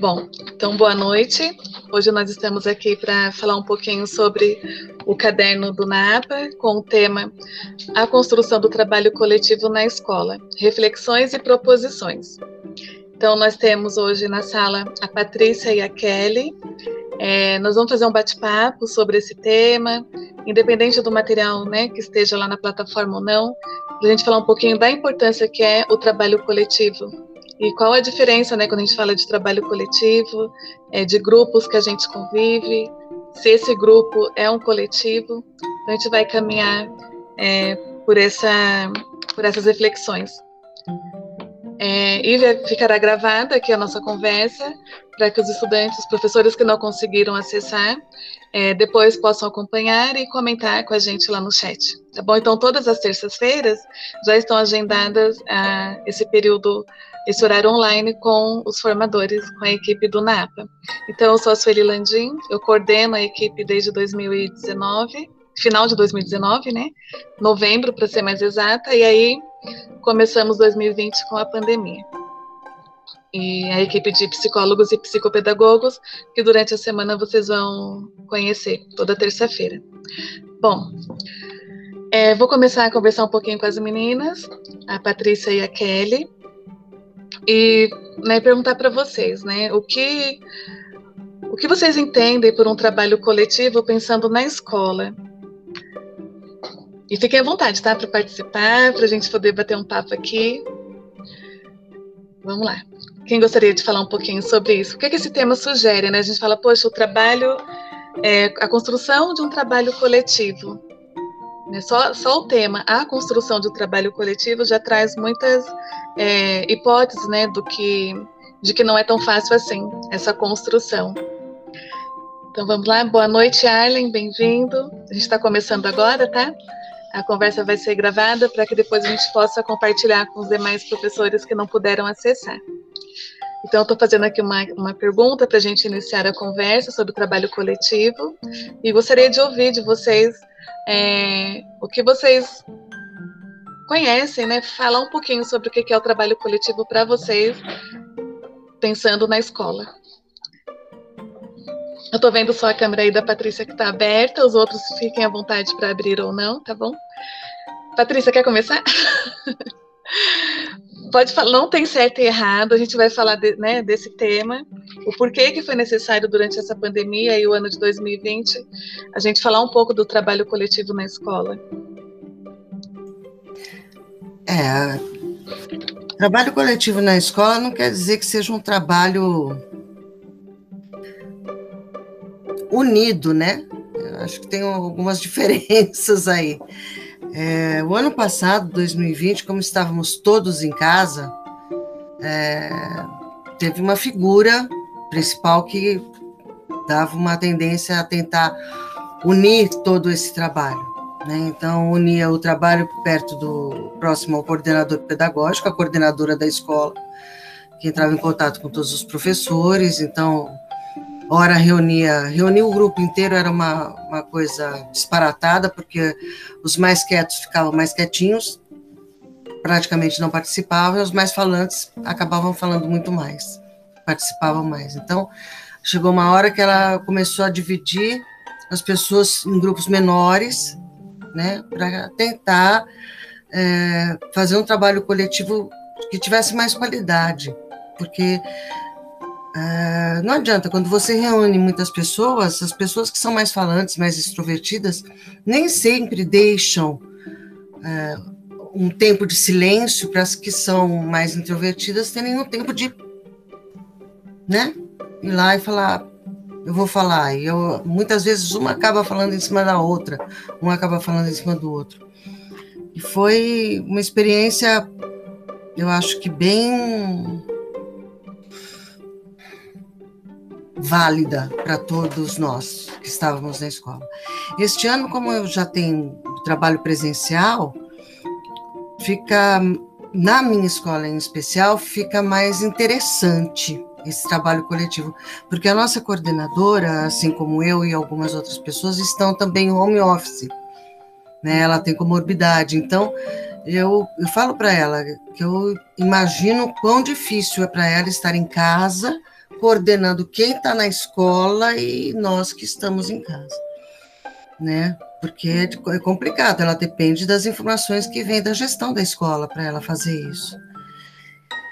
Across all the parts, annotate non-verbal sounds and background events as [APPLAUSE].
Bom, então boa noite. Hoje nós estamos aqui para falar um pouquinho sobre o caderno do NAPA, com o tema A construção do trabalho coletivo na escola, reflexões e proposições. Então, nós temos hoje na sala a Patrícia e a Kelly. É, nós vamos fazer um bate-papo sobre esse tema, independente do material né, que esteja lá na plataforma ou não, para a gente falar um pouquinho da importância que é o trabalho coletivo e qual a diferença, né, quando a gente fala de trabalho coletivo, é, de grupos que a gente convive, se esse grupo é um coletivo, então a gente vai caminhar é, por, essa, por essas reflexões. É, e ficará gravada aqui a nossa conversa para que os estudantes, os professores que não conseguiram acessar, é, depois possam acompanhar e comentar com a gente lá no chat. Tá bom? Então, todas as terças-feiras já estão agendadas ah, esse período esse horário online com os formadores, com a equipe do NAPA. Então, eu sou a Sueli Landim, eu coordeno a equipe desde 2019, final de 2019, né? Novembro, para ser mais exata, e aí começamos 2020 com a pandemia. E a equipe de psicólogos e psicopedagogos, que durante a semana vocês vão conhecer, toda terça-feira. Bom, é, vou começar a conversar um pouquinho com as meninas, a Patrícia e a Kelly e né, perguntar para vocês, né, o que o que vocês entendem por um trabalho coletivo pensando na escola? E fiquem à vontade, tá, para participar, para a gente poder bater um papo aqui. Vamos lá. Quem gostaria de falar um pouquinho sobre isso? O que, é que esse tema sugere, né? A gente fala, poxa, o trabalho, é, a construção de um trabalho coletivo. Né? Só, só o tema, a construção um trabalho coletivo, já traz muitas é, hipóteses, né, do que de que não é tão fácil assim essa construção. Então vamos lá, boa noite, Arlen, bem-vindo. A gente está começando agora, tá? A conversa vai ser gravada para que depois a gente possa compartilhar com os demais professores que não puderam acessar. Então, estou fazendo aqui uma, uma pergunta para a gente iniciar a conversa sobre o trabalho coletivo e gostaria de ouvir de vocês é, o que vocês conhecem, né? Falar um pouquinho sobre o que é o trabalho coletivo para vocês, pensando na escola. Eu estou vendo só a câmera aí da Patrícia que está aberta, os outros fiquem à vontade para abrir ou não, tá bom? Patrícia, quer começar? [LAUGHS] [LAUGHS] Pode falar, não tem certo e errado, a gente vai falar de, né, desse tema, o porquê que foi necessário durante essa pandemia e o ano de 2020, a gente falar um pouco do trabalho coletivo na escola. É, trabalho coletivo na escola não quer dizer que seja um trabalho unido, né? Eu acho que tem algumas [LAUGHS] diferenças aí. É, o ano passado, 2020, como estávamos todos em casa, é, teve uma figura principal que dava uma tendência a tentar unir todo esse trabalho. Né? Então, unia o trabalho perto do próximo ao coordenador pedagógico, a coordenadora da escola, que entrava em contato com todos os professores. Então, hora reunia, reunir o grupo inteiro era uma, uma coisa disparatada, porque os mais quietos ficavam mais quietinhos, praticamente não participavam, e os mais falantes acabavam falando muito mais, participavam mais. Então, chegou uma hora que ela começou a dividir as pessoas em grupos menores, né, para tentar é, fazer um trabalho coletivo que tivesse mais qualidade, porque é, não adianta, quando você reúne muitas pessoas, as pessoas que são mais falantes, mais extrovertidas, nem sempre deixam é, um tempo de silêncio para as que são mais introvertidas terem um tempo de né, ir lá e falar, eu vou falar. E eu, muitas vezes uma acaba falando em cima da outra, uma acaba falando em cima do outro. E foi uma experiência, eu acho que bem válida para todos nós que estávamos na escola. Este ano, como eu já tenho trabalho presencial, fica na minha escola em especial fica mais interessante esse trabalho coletivo, porque a nossa coordenadora, assim como eu e algumas outras pessoas, estão também home office, né? Ela tem comorbidade, então eu, eu falo para ela que eu imagino quão difícil é para ela estar em casa coordenando quem está na escola e nós que estamos em casa, né? Porque é, é complicado, ela depende das informações que vêm da gestão da escola para ela fazer isso.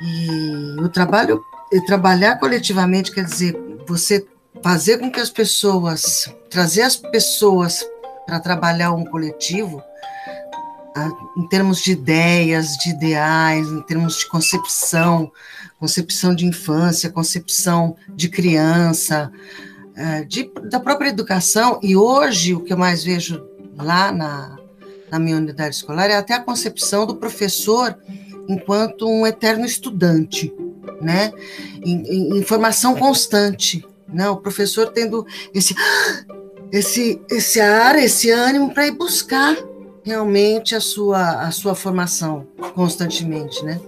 E o trabalho, trabalhar coletivamente quer dizer você fazer com que as pessoas, trazer as pessoas para trabalhar um coletivo, em termos de ideias, de ideais, em termos de concepção, concepção de infância, concepção de criança, ah, de, da própria educação. E hoje, o que eu mais vejo lá na, na minha unidade escolar é até a concepção do professor enquanto um eterno estudante, né? Em, em, formação constante, né? O professor tendo esse [GASPS] esse esse ar, esse ânimo para ir buscar realmente a sua a sua formação constantemente, né?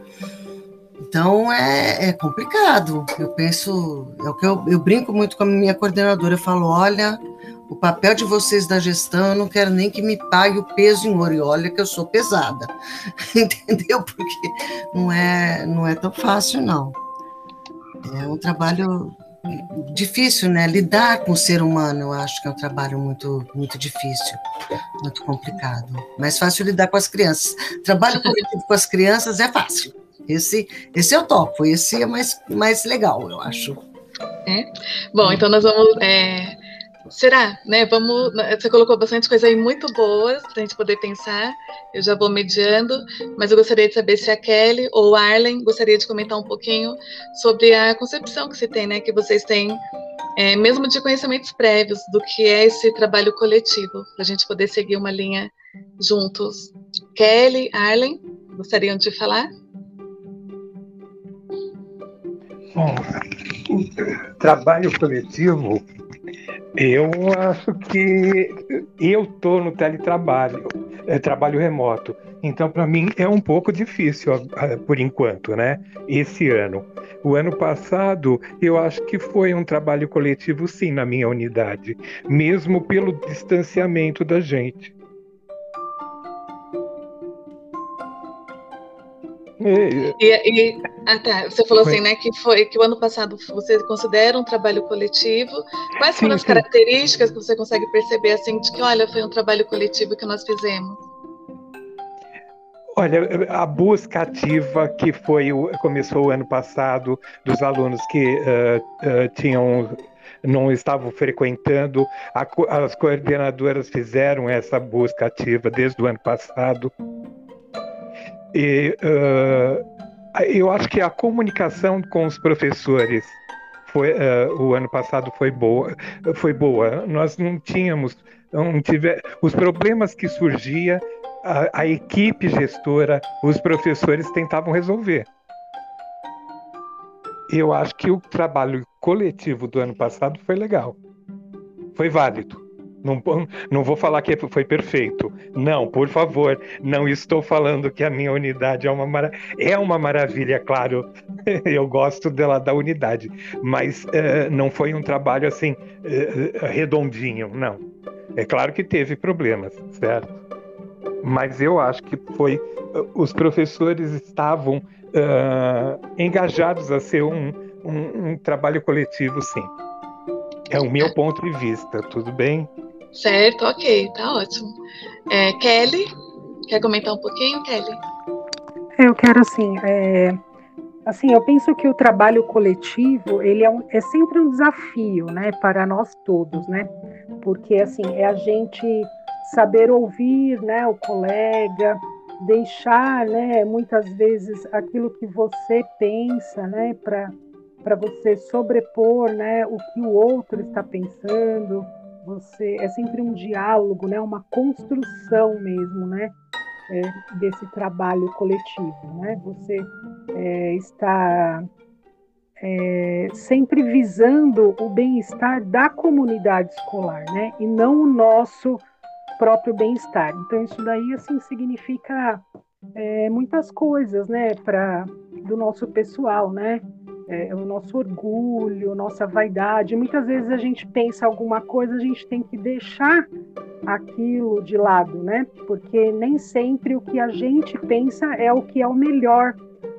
Então é, é complicado. Eu penso, é o que eu, eu brinco muito com a minha coordenadora. Eu falo, olha, o papel de vocês da gestão, eu não quero nem que me pague o peso em ouro. E olha que eu sou pesada, [LAUGHS] entendeu? Porque não é, não é tão fácil, não. É um trabalho difícil, né? Lidar com o ser humano, eu acho que é um trabalho muito, muito difícil, muito complicado. Mais fácil lidar com as crianças. Trabalho coletivo com as crianças é fácil. Esse, esse eu topo, esse é mais, mais legal, eu acho. É? Bom, então nós vamos é, Será, né? Vamos. Você colocou bastante coisa aí muito boas para a gente poder pensar. Eu já vou mediando, mas eu gostaria de saber se a Kelly ou a Arlen gostaria de comentar um pouquinho sobre a concepção que você tem, né? Que vocês têm, é, mesmo de conhecimentos prévios do que é esse trabalho coletivo, para a gente poder seguir uma linha juntos. Kelly, Arlen, gostariam de falar? Bom, o trabalho coletivo eu acho que eu estou no teletrabalho, é, trabalho remoto. Então, para mim, é um pouco difícil por enquanto, né? Esse ano. O ano passado, eu acho que foi um trabalho coletivo, sim, na minha unidade, mesmo pelo distanciamento da gente. E, e, ah, tá. Você falou foi. assim, né, que foi que o ano passado você considera um trabalho coletivo. Quais sim, foram as sim. características que você consegue perceber assim de que, olha, foi um trabalho coletivo que nós fizemos? Olha, a busca ativa que foi começou o ano passado dos alunos que uh, uh, tinham não estavam frequentando, a, as coordenadoras fizeram essa busca ativa desde o ano passado. E uh, eu acho que a comunicação com os professores foi uh, o ano passado foi boa, foi boa. Nós não tínhamos, não tive, os problemas que surgia, a, a equipe gestora, os professores tentavam resolver. Eu acho que o trabalho coletivo do ano passado foi legal, foi válido. Não, não vou falar que foi perfeito. Não, por favor, não estou falando que a minha unidade é uma, mara... é uma maravilha, claro. [LAUGHS] Eu gosto dela da unidade, mas uh, não foi um trabalho assim uh, redondinho, não. É claro que teve problemas, certo? Mas eu acho que foi. Uh, os professores estavam engajados a ser um, um, um trabalho coletivo, sim. É o meu ponto de vista, tudo bem? Certo, ok, tá ótimo. É, Kelly, quer comentar um pouquinho, Kelly? Eu quero assim, é, assim, eu penso que o trabalho coletivo ele é, um, é sempre um desafio, né, para nós todos, né? Porque assim é a gente saber ouvir, né, o colega, deixar, né, muitas vezes aquilo que você pensa, né, para para você sobrepor, né, o que o outro está pensando você é sempre um diálogo, né? Uma construção mesmo, né? É, desse trabalho coletivo, né? Você é, está é, sempre visando o bem-estar da comunidade escolar, né? E não o nosso próprio bem-estar. Então isso daí assim significa é, muitas coisas, né? Para do nosso pessoal, né? É, o nosso orgulho, nossa vaidade. Muitas vezes a gente pensa alguma coisa, a gente tem que deixar aquilo de lado, né? Porque nem sempre o que a gente pensa é o que é o melhor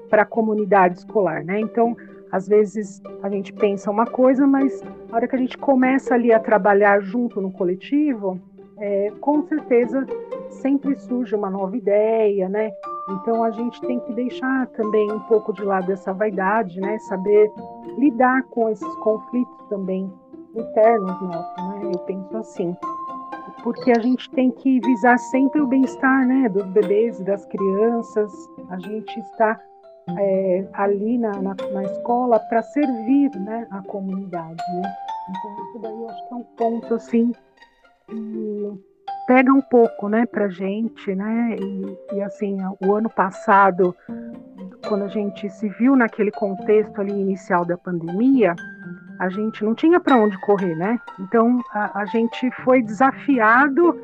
para a comunidade escolar, né? Então, às vezes a gente pensa uma coisa, mas na hora que a gente começa ali a trabalhar junto no coletivo, é, com certeza sempre surge uma nova ideia, né? Então a gente tem que deixar também um pouco de lado essa vaidade, né? Saber lidar com esses conflitos também internos nossos, né? Eu penso assim, porque a gente tem que visar sempre o bem-estar, né? Dos bebês e das crianças. A gente está é, ali na, na, na escola para servir né, a comunidade. Né? Então, isso daí eu acho que é um ponto assim que pega um pouco né, para gente. Né? E, e assim, o ano passado, quando a gente se viu naquele contexto ali inicial da pandemia, a gente não tinha para onde correr, né? Então a, a gente foi desafiado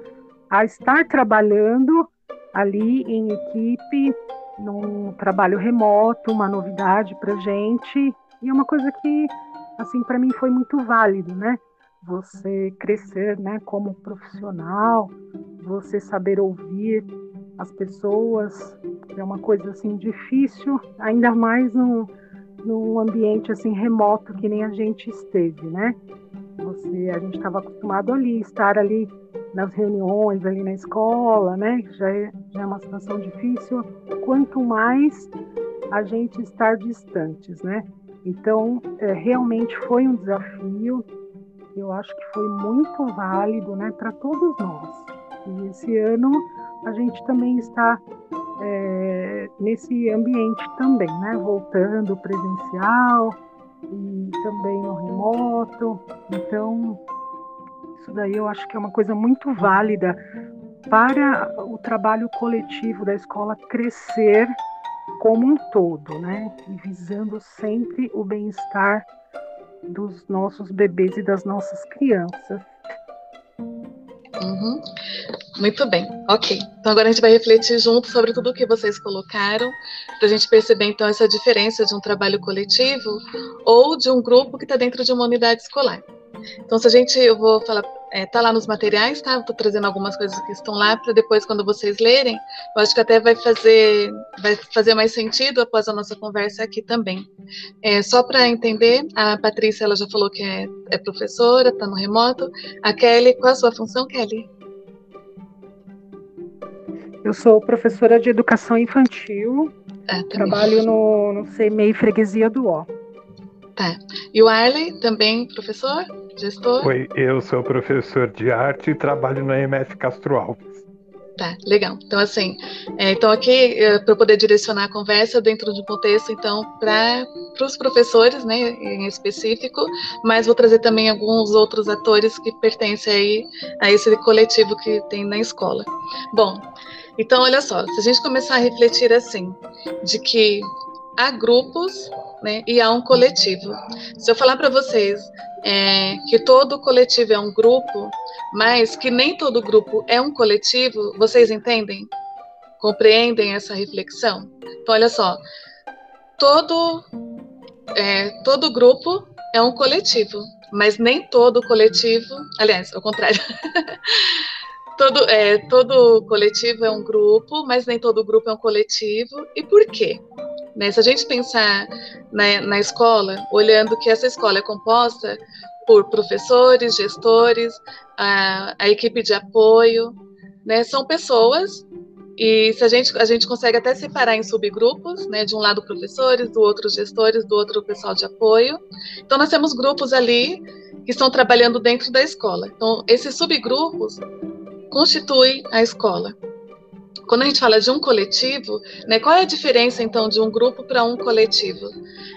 a estar trabalhando ali em equipe num trabalho remoto, uma novidade para gente e é uma coisa que assim para mim foi muito válido, né? Você crescer, né, como profissional, você saber ouvir as pessoas é uma coisa assim difícil, ainda mais num, num ambiente assim remoto que nem a gente esteve, né? Você, a gente estava acostumado ali estar ali nas reuniões ali na escola, né? Já é, já é uma situação difícil. Quanto mais a gente estar distantes, né? Então, é, realmente foi um desafio. Eu acho que foi muito válido, né, para todos nós. E esse ano a gente também está é, nesse ambiente também, né? Voltando presencial e também no remoto. Então, isso daí eu acho que é uma coisa muito válida para o trabalho coletivo da escola crescer como um todo, né? E visando sempre o bem-estar dos nossos bebês e das nossas crianças. Uhum. Muito bem, ok. Então agora a gente vai refletir junto sobre tudo o que vocês colocaram, para a gente perceber então essa diferença de um trabalho coletivo ou de um grupo que está dentro de uma unidade escolar. Então, se a gente, eu vou falar, é, tá lá nos materiais, tá? Estou trazendo algumas coisas que estão lá para depois, quando vocês lerem, eu acho que até vai fazer, vai fazer mais sentido após a nossa conversa aqui também. É, só para entender, a Patrícia, ela já falou que é, é professora, está no remoto. A Kelly, qual a sua função, Kelly? Eu sou professora de educação infantil, ah, trabalho no, no CMEI Freguesia do Ó. Tá. E o Arley, também professor? Gestor? Oi, eu sou professor de arte e trabalho no MF Castro Alves. Tá, legal. Então, assim, é, então aqui, é, para poder direcionar a conversa dentro de um contexto, então, para os professores, né, em específico, mas vou trazer também alguns outros atores que pertencem aí a esse coletivo que tem na escola. Bom, então, olha só, se a gente começar a refletir assim, de que há grupos né, e há um coletivo. Se eu falar para vocês é, que todo coletivo é um grupo, mas que nem todo grupo é um coletivo, vocês entendem? Compreendem essa reflexão? Então, olha só, todo, é, todo grupo é um coletivo, mas nem todo coletivo, aliás, ao contrário. [LAUGHS] todo, é, todo coletivo é um grupo, mas nem todo grupo é um coletivo. E por quê? Né? Se a gente pensar na, na escola, olhando que essa escola é composta por professores, gestores, a, a equipe de apoio, né? São pessoas e se a gente a gente consegue até separar em subgrupos, né? De um lado professores, do outro gestores, do outro pessoal de apoio. Então nós temos grupos ali que estão trabalhando dentro da escola. Então esses subgrupos constituem a escola quando a gente fala de um coletivo, né, qual é a diferença então de um grupo para um coletivo?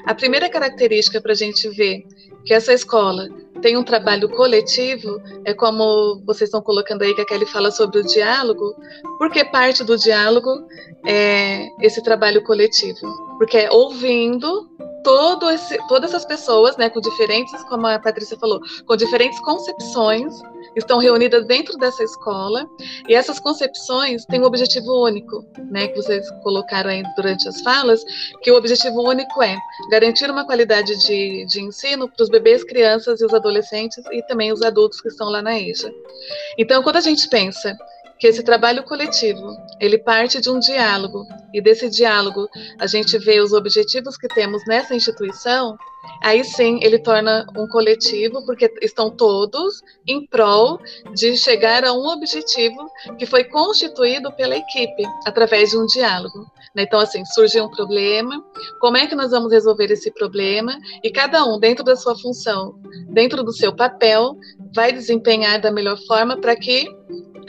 A primeira característica para a gente ver que essa escola tem um trabalho coletivo, é como vocês estão colocando aí que a Kelly fala sobre o diálogo, porque parte do diálogo é esse trabalho coletivo, porque é ouvindo esse, todas essas pessoas, né, com diferentes, como a Patrícia falou, com diferentes concepções estão reunidas dentro dessa escola e essas concepções têm um objetivo único, né, que vocês colocaram aí durante as falas, que o objetivo único é garantir uma qualidade de, de ensino para os bebês, crianças e os adolescentes e também os adultos que estão lá na EJA. Então, quando a gente pensa que esse trabalho coletivo, ele parte de um diálogo, e desse diálogo a gente vê os objetivos que temos nessa instituição, aí sim ele torna um coletivo, porque estão todos em prol de chegar a um objetivo que foi constituído pela equipe, através de um diálogo. Né? Então, assim, surge um problema, como é que nós vamos resolver esse problema? E cada um, dentro da sua função, dentro do seu papel, vai desempenhar da melhor forma para que,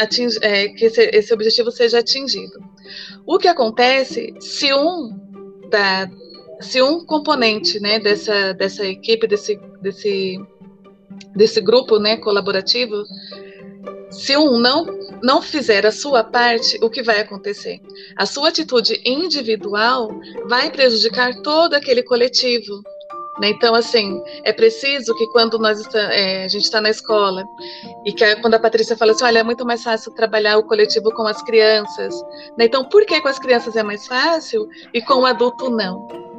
atinge, é, que esse, esse objetivo seja atingido. O que acontece se um da, se um componente né, dessa, dessa equipe, desse, desse, desse grupo né, colaborativo, se um não, não fizer a sua parte, o que vai acontecer? A sua atitude individual vai prejudicar todo aquele coletivo. Né? Então, assim, é preciso que quando nós está, é, a gente está na escola e que quando a Patrícia fala assim, olha, é muito mais fácil trabalhar o coletivo com as crianças. Né? Então, por que com as crianças é mais fácil e com o adulto não?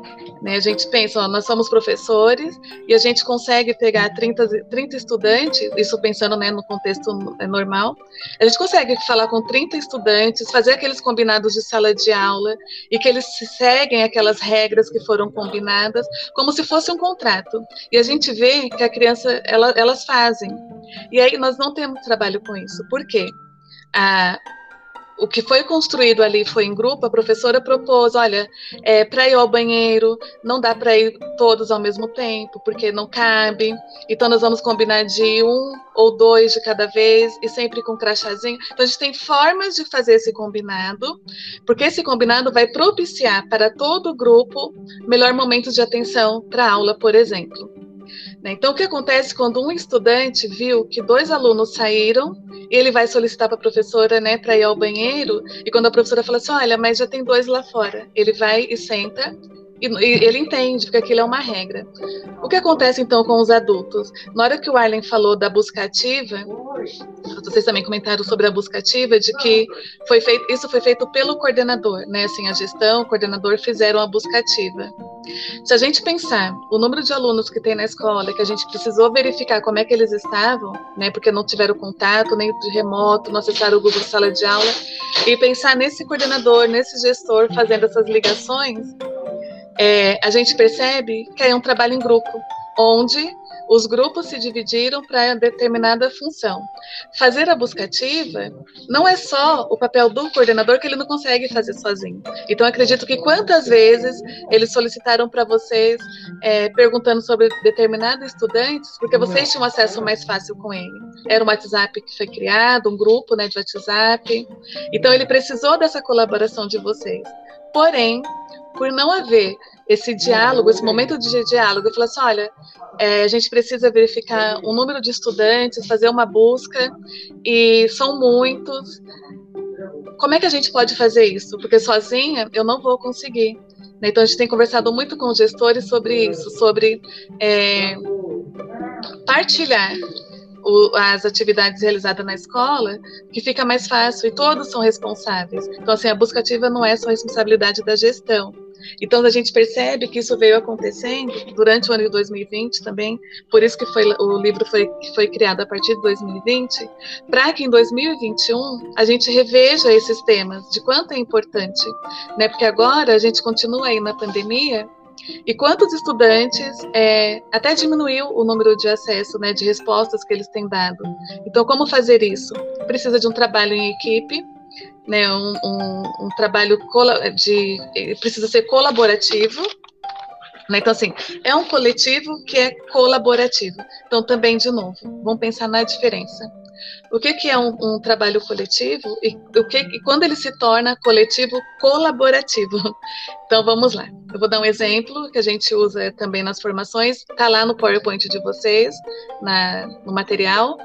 Né? A gente pensa, ó, nós somos professores e a gente consegue pegar 30, 30 estudantes, isso pensando né, no contexto é, normal, a gente consegue falar com 30 estudantes, fazer aqueles combinados de sala de aula e que eles seguem aquelas regras que foram combinadas, como se fosse um contrato. E a gente vê que a criança, ela, elas fazem. E aí nós não temos trabalho com isso. Por quê? A, o que foi construído ali foi em grupo, a professora propôs, olha, é, para ir ao banheiro, não dá para ir todos ao mesmo tempo, porque não cabe. Então nós vamos combinar de um ou dois de cada vez e sempre com crachazinho. Então a gente tem formas de fazer esse combinado, porque esse combinado vai propiciar para todo o grupo melhor momento de atenção para a aula, por exemplo. Né? Então, o que acontece quando um estudante viu que dois alunos saíram, ele vai solicitar para a professora né, para ir ao banheiro, e quando a professora fala assim: olha, mas já tem dois lá fora, ele vai e senta e, ele entende, porque aquilo é uma regra. O que acontece então com os adultos? Na hora que o Arlen falou da busca ativa, vocês também comentaram sobre a busca ativa, de que foi feito, isso foi feito pelo coordenador, né? Assim, a gestão, o coordenador fizeram a busca ativa. Se a gente pensar o número de alunos que tem na escola, que a gente precisou verificar como é que eles estavam, né? Porque não tiveram contato, nem de remoto, não acessaram o Google Sala de Aula, e pensar nesse coordenador, nesse gestor fazendo essas ligações, é, a gente percebe que é um trabalho em grupo, onde os grupos se dividiram para determinada função. Fazer a busca ativa não é só o papel do coordenador que ele não consegue fazer sozinho. Então, acredito que quantas vezes eles solicitaram para vocês, é, perguntando sobre determinados estudantes, porque vocês tinham acesso mais fácil com ele. Era um WhatsApp que foi criado, um grupo né, de WhatsApp. Então, ele precisou dessa colaboração de vocês. Porém, por não haver esse diálogo, esse momento de diálogo, eu falei assim, olha, é, a gente precisa verificar o número de estudantes, fazer uma busca, e são muitos. Como é que a gente pode fazer isso? Porque sozinha eu não vou conseguir. Né? Então a gente tem conversado muito com os gestores sobre isso, sobre é, partilhar as atividades realizadas na escola, que fica mais fácil e todos são responsáveis. Então, assim, a busca ativa não é só responsabilidade da gestão. Então, a gente percebe que isso veio acontecendo durante o ano de 2020 também, por isso que foi, o livro foi, foi criado a partir de 2020, para que em 2021 a gente reveja esses temas, de quanto é importante, né? Porque agora a gente continua aí na pandemia, e quantos estudantes é, até diminuiu o número de acesso, né, de respostas que eles têm dado. Então, como fazer isso? Precisa de um trabalho em equipe, né, um, um, um trabalho de precisa ser colaborativo. Né? Então, assim, é um coletivo que é colaborativo. Então, também, de novo, vamos pensar na diferença. O que, que é um, um, trabalho coletivo e, o que, e quando ele se torna coletivo colaborativo? [LAUGHS] Então vamos lá. Eu vou dar um exemplo que a gente usa também nas formações. Está lá no PowerPoint de vocês, na, no material,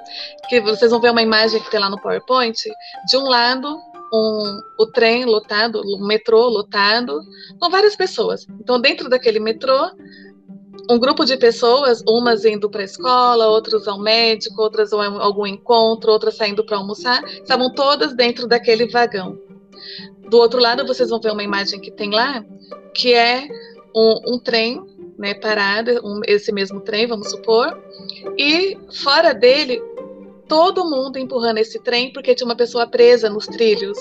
que vocês vão ver uma imagem que tem lá no PowerPoint. De um lado, um, o trem lotado, o metrô lotado, com várias pessoas. Então, dentro daquele metrô, um grupo de pessoas, umas indo para a escola, outras ao médico, outras a algum encontro, outras saindo para almoçar, estavam todas dentro daquele vagão. Do outro lado, vocês vão ver uma imagem que tem lá, que é um, um trem né, parado, um, esse mesmo trem, vamos supor, e fora dele, todo mundo empurrando esse trem porque tinha uma pessoa presa nos trilhos.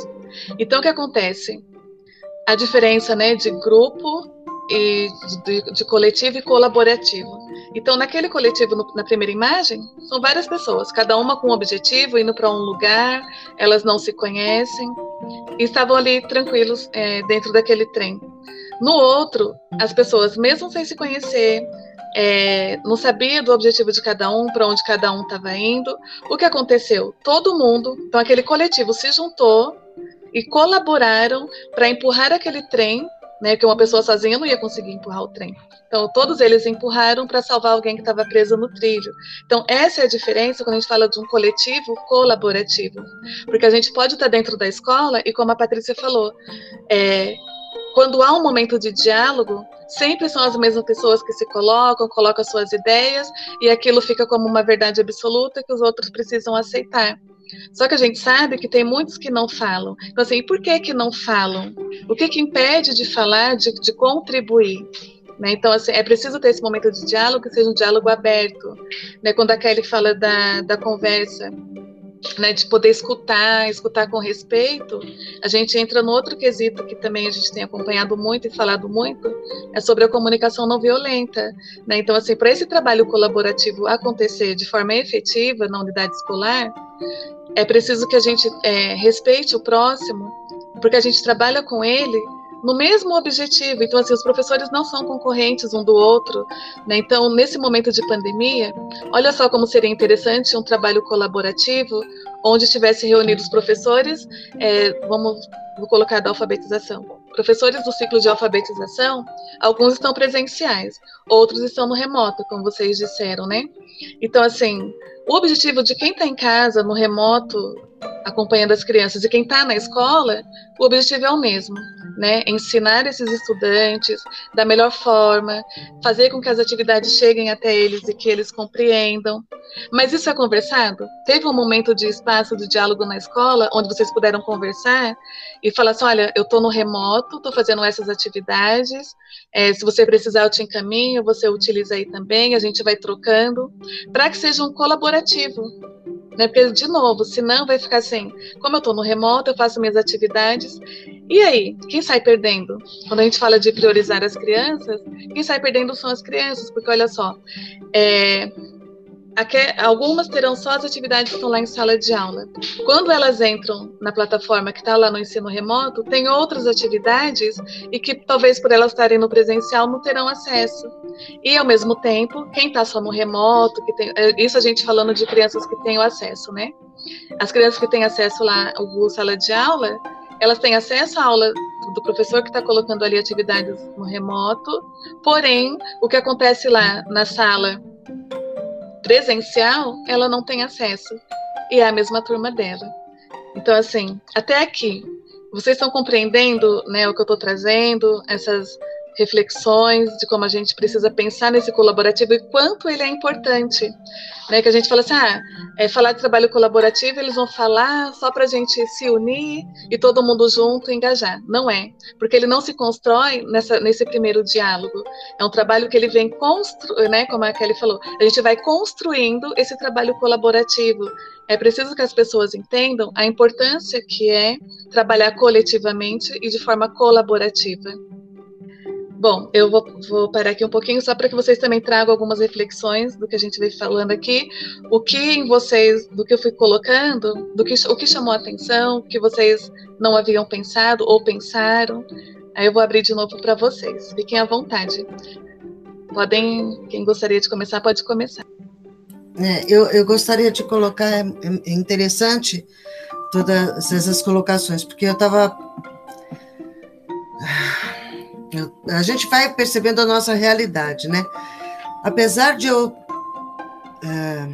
Então, o que acontece? A diferença né, de grupo e de, de coletivo e colaborativo. Então, naquele coletivo, no, na primeira imagem, são várias pessoas, cada uma com um objetivo, indo para um lugar, elas não se conhecem, e estavam ali tranquilos é, dentro daquele trem. No outro, as pessoas, mesmo sem se conhecer, é, não sabia do objetivo de cada um, para onde cada um estava indo. O que aconteceu? Todo mundo, então aquele coletivo se juntou e colaboraram para empurrar aquele trem, né? Que uma pessoa sozinha não ia conseguir empurrar o trem. Então todos eles empurraram para salvar alguém que estava preso no trilho. Então essa é a diferença quando a gente fala de um coletivo colaborativo, porque a gente pode estar dentro da escola e como a Patrícia falou, é, quando há um momento de diálogo, sempre são as mesmas pessoas que se colocam, colocam suas ideias, e aquilo fica como uma verdade absoluta que os outros precisam aceitar. Só que a gente sabe que tem muitos que não falam. Então, assim, por que que não falam? O que que impede de falar, de, de contribuir? Né? Então, assim, é preciso ter esse momento de diálogo, que seja um diálogo aberto. Né? Quando a Kelly fala da, da conversa né, de poder escutar, escutar com respeito, a gente entra no outro quesito que também a gente tem acompanhado muito e falado muito, é sobre a comunicação não violenta. Né? Então, assim, para esse trabalho colaborativo acontecer de forma efetiva na unidade escolar, é preciso que a gente é, respeite o próximo, porque a gente trabalha com ele no mesmo objetivo. Então, assim, os professores não são concorrentes um do outro. Né? Então, nesse momento de pandemia, olha só como seria interessante um trabalho colaborativo, onde estivesse reunidos os professores, é, vamos vou colocar da alfabetização. Professores do ciclo de alfabetização, alguns estão presenciais, outros estão no remoto, como vocês disseram, né? Então, assim, o objetivo de quem está em casa, no remoto, acompanhando as crianças, e quem está na escola, o objetivo é o mesmo né? Ensinar esses estudantes da melhor forma, fazer com que as atividades cheguem até eles e que eles compreendam. Mas isso é conversado? Teve um momento de espaço de diálogo na escola onde vocês puderam conversar e falar assim: olha, eu estou no remoto, estou fazendo essas atividades. É, se você precisar, eu te encaminho, você utiliza aí também, a gente vai trocando, para que seja um colaborativo né? Porque, de novo, senão vai ficar assim, como eu estou no remoto, eu faço minhas atividades, e aí, quem sai perdendo? Quando a gente fala de priorizar as crianças, quem sai perdendo são as crianças, porque olha só, é, algumas terão só as atividades que estão lá em sala de aula. Quando elas entram na plataforma que está lá no ensino remoto, tem outras atividades e que talvez por elas estarem no presencial não terão acesso. E ao mesmo tempo, quem está só no remoto, que tem, é, isso a gente falando de crianças que têm o acesso, né? As crianças que têm acesso lá ao Sala de Aula, elas têm acesso à aula do professor que está colocando ali atividades no remoto, porém, o que acontece lá na sala presencial, ela não tem acesso. E é a mesma turma dela. Então, assim, até aqui, vocês estão compreendendo né, o que eu estou trazendo, essas reflexões de como a gente precisa pensar nesse colaborativo e quanto ele é importante. Né? Que a gente fala assim, ah, é, falar de trabalho colaborativo, eles vão falar só para a gente se unir e todo mundo junto engajar. Não é, porque ele não se constrói nessa, nesse primeiro diálogo. É um trabalho que ele vem construindo, né, como a Kelly falou, a gente vai construindo esse trabalho colaborativo. É preciso que as pessoas entendam a importância que é trabalhar coletivamente e de forma colaborativa. Bom, eu vou, vou, parar aqui um pouquinho só para que vocês também tragam algumas reflexões do que a gente vem falando aqui. O que em vocês, do que eu fui colocando, do que o que chamou a atenção, que vocês não haviam pensado ou pensaram. Aí eu vou abrir de novo para vocês. Fiquem à vontade. Podem, quem gostaria de começar, pode começar. É, eu, eu gostaria de colocar, é, é interessante todas essas colocações, porque eu estava a gente vai percebendo a nossa realidade, né? Apesar de eu é,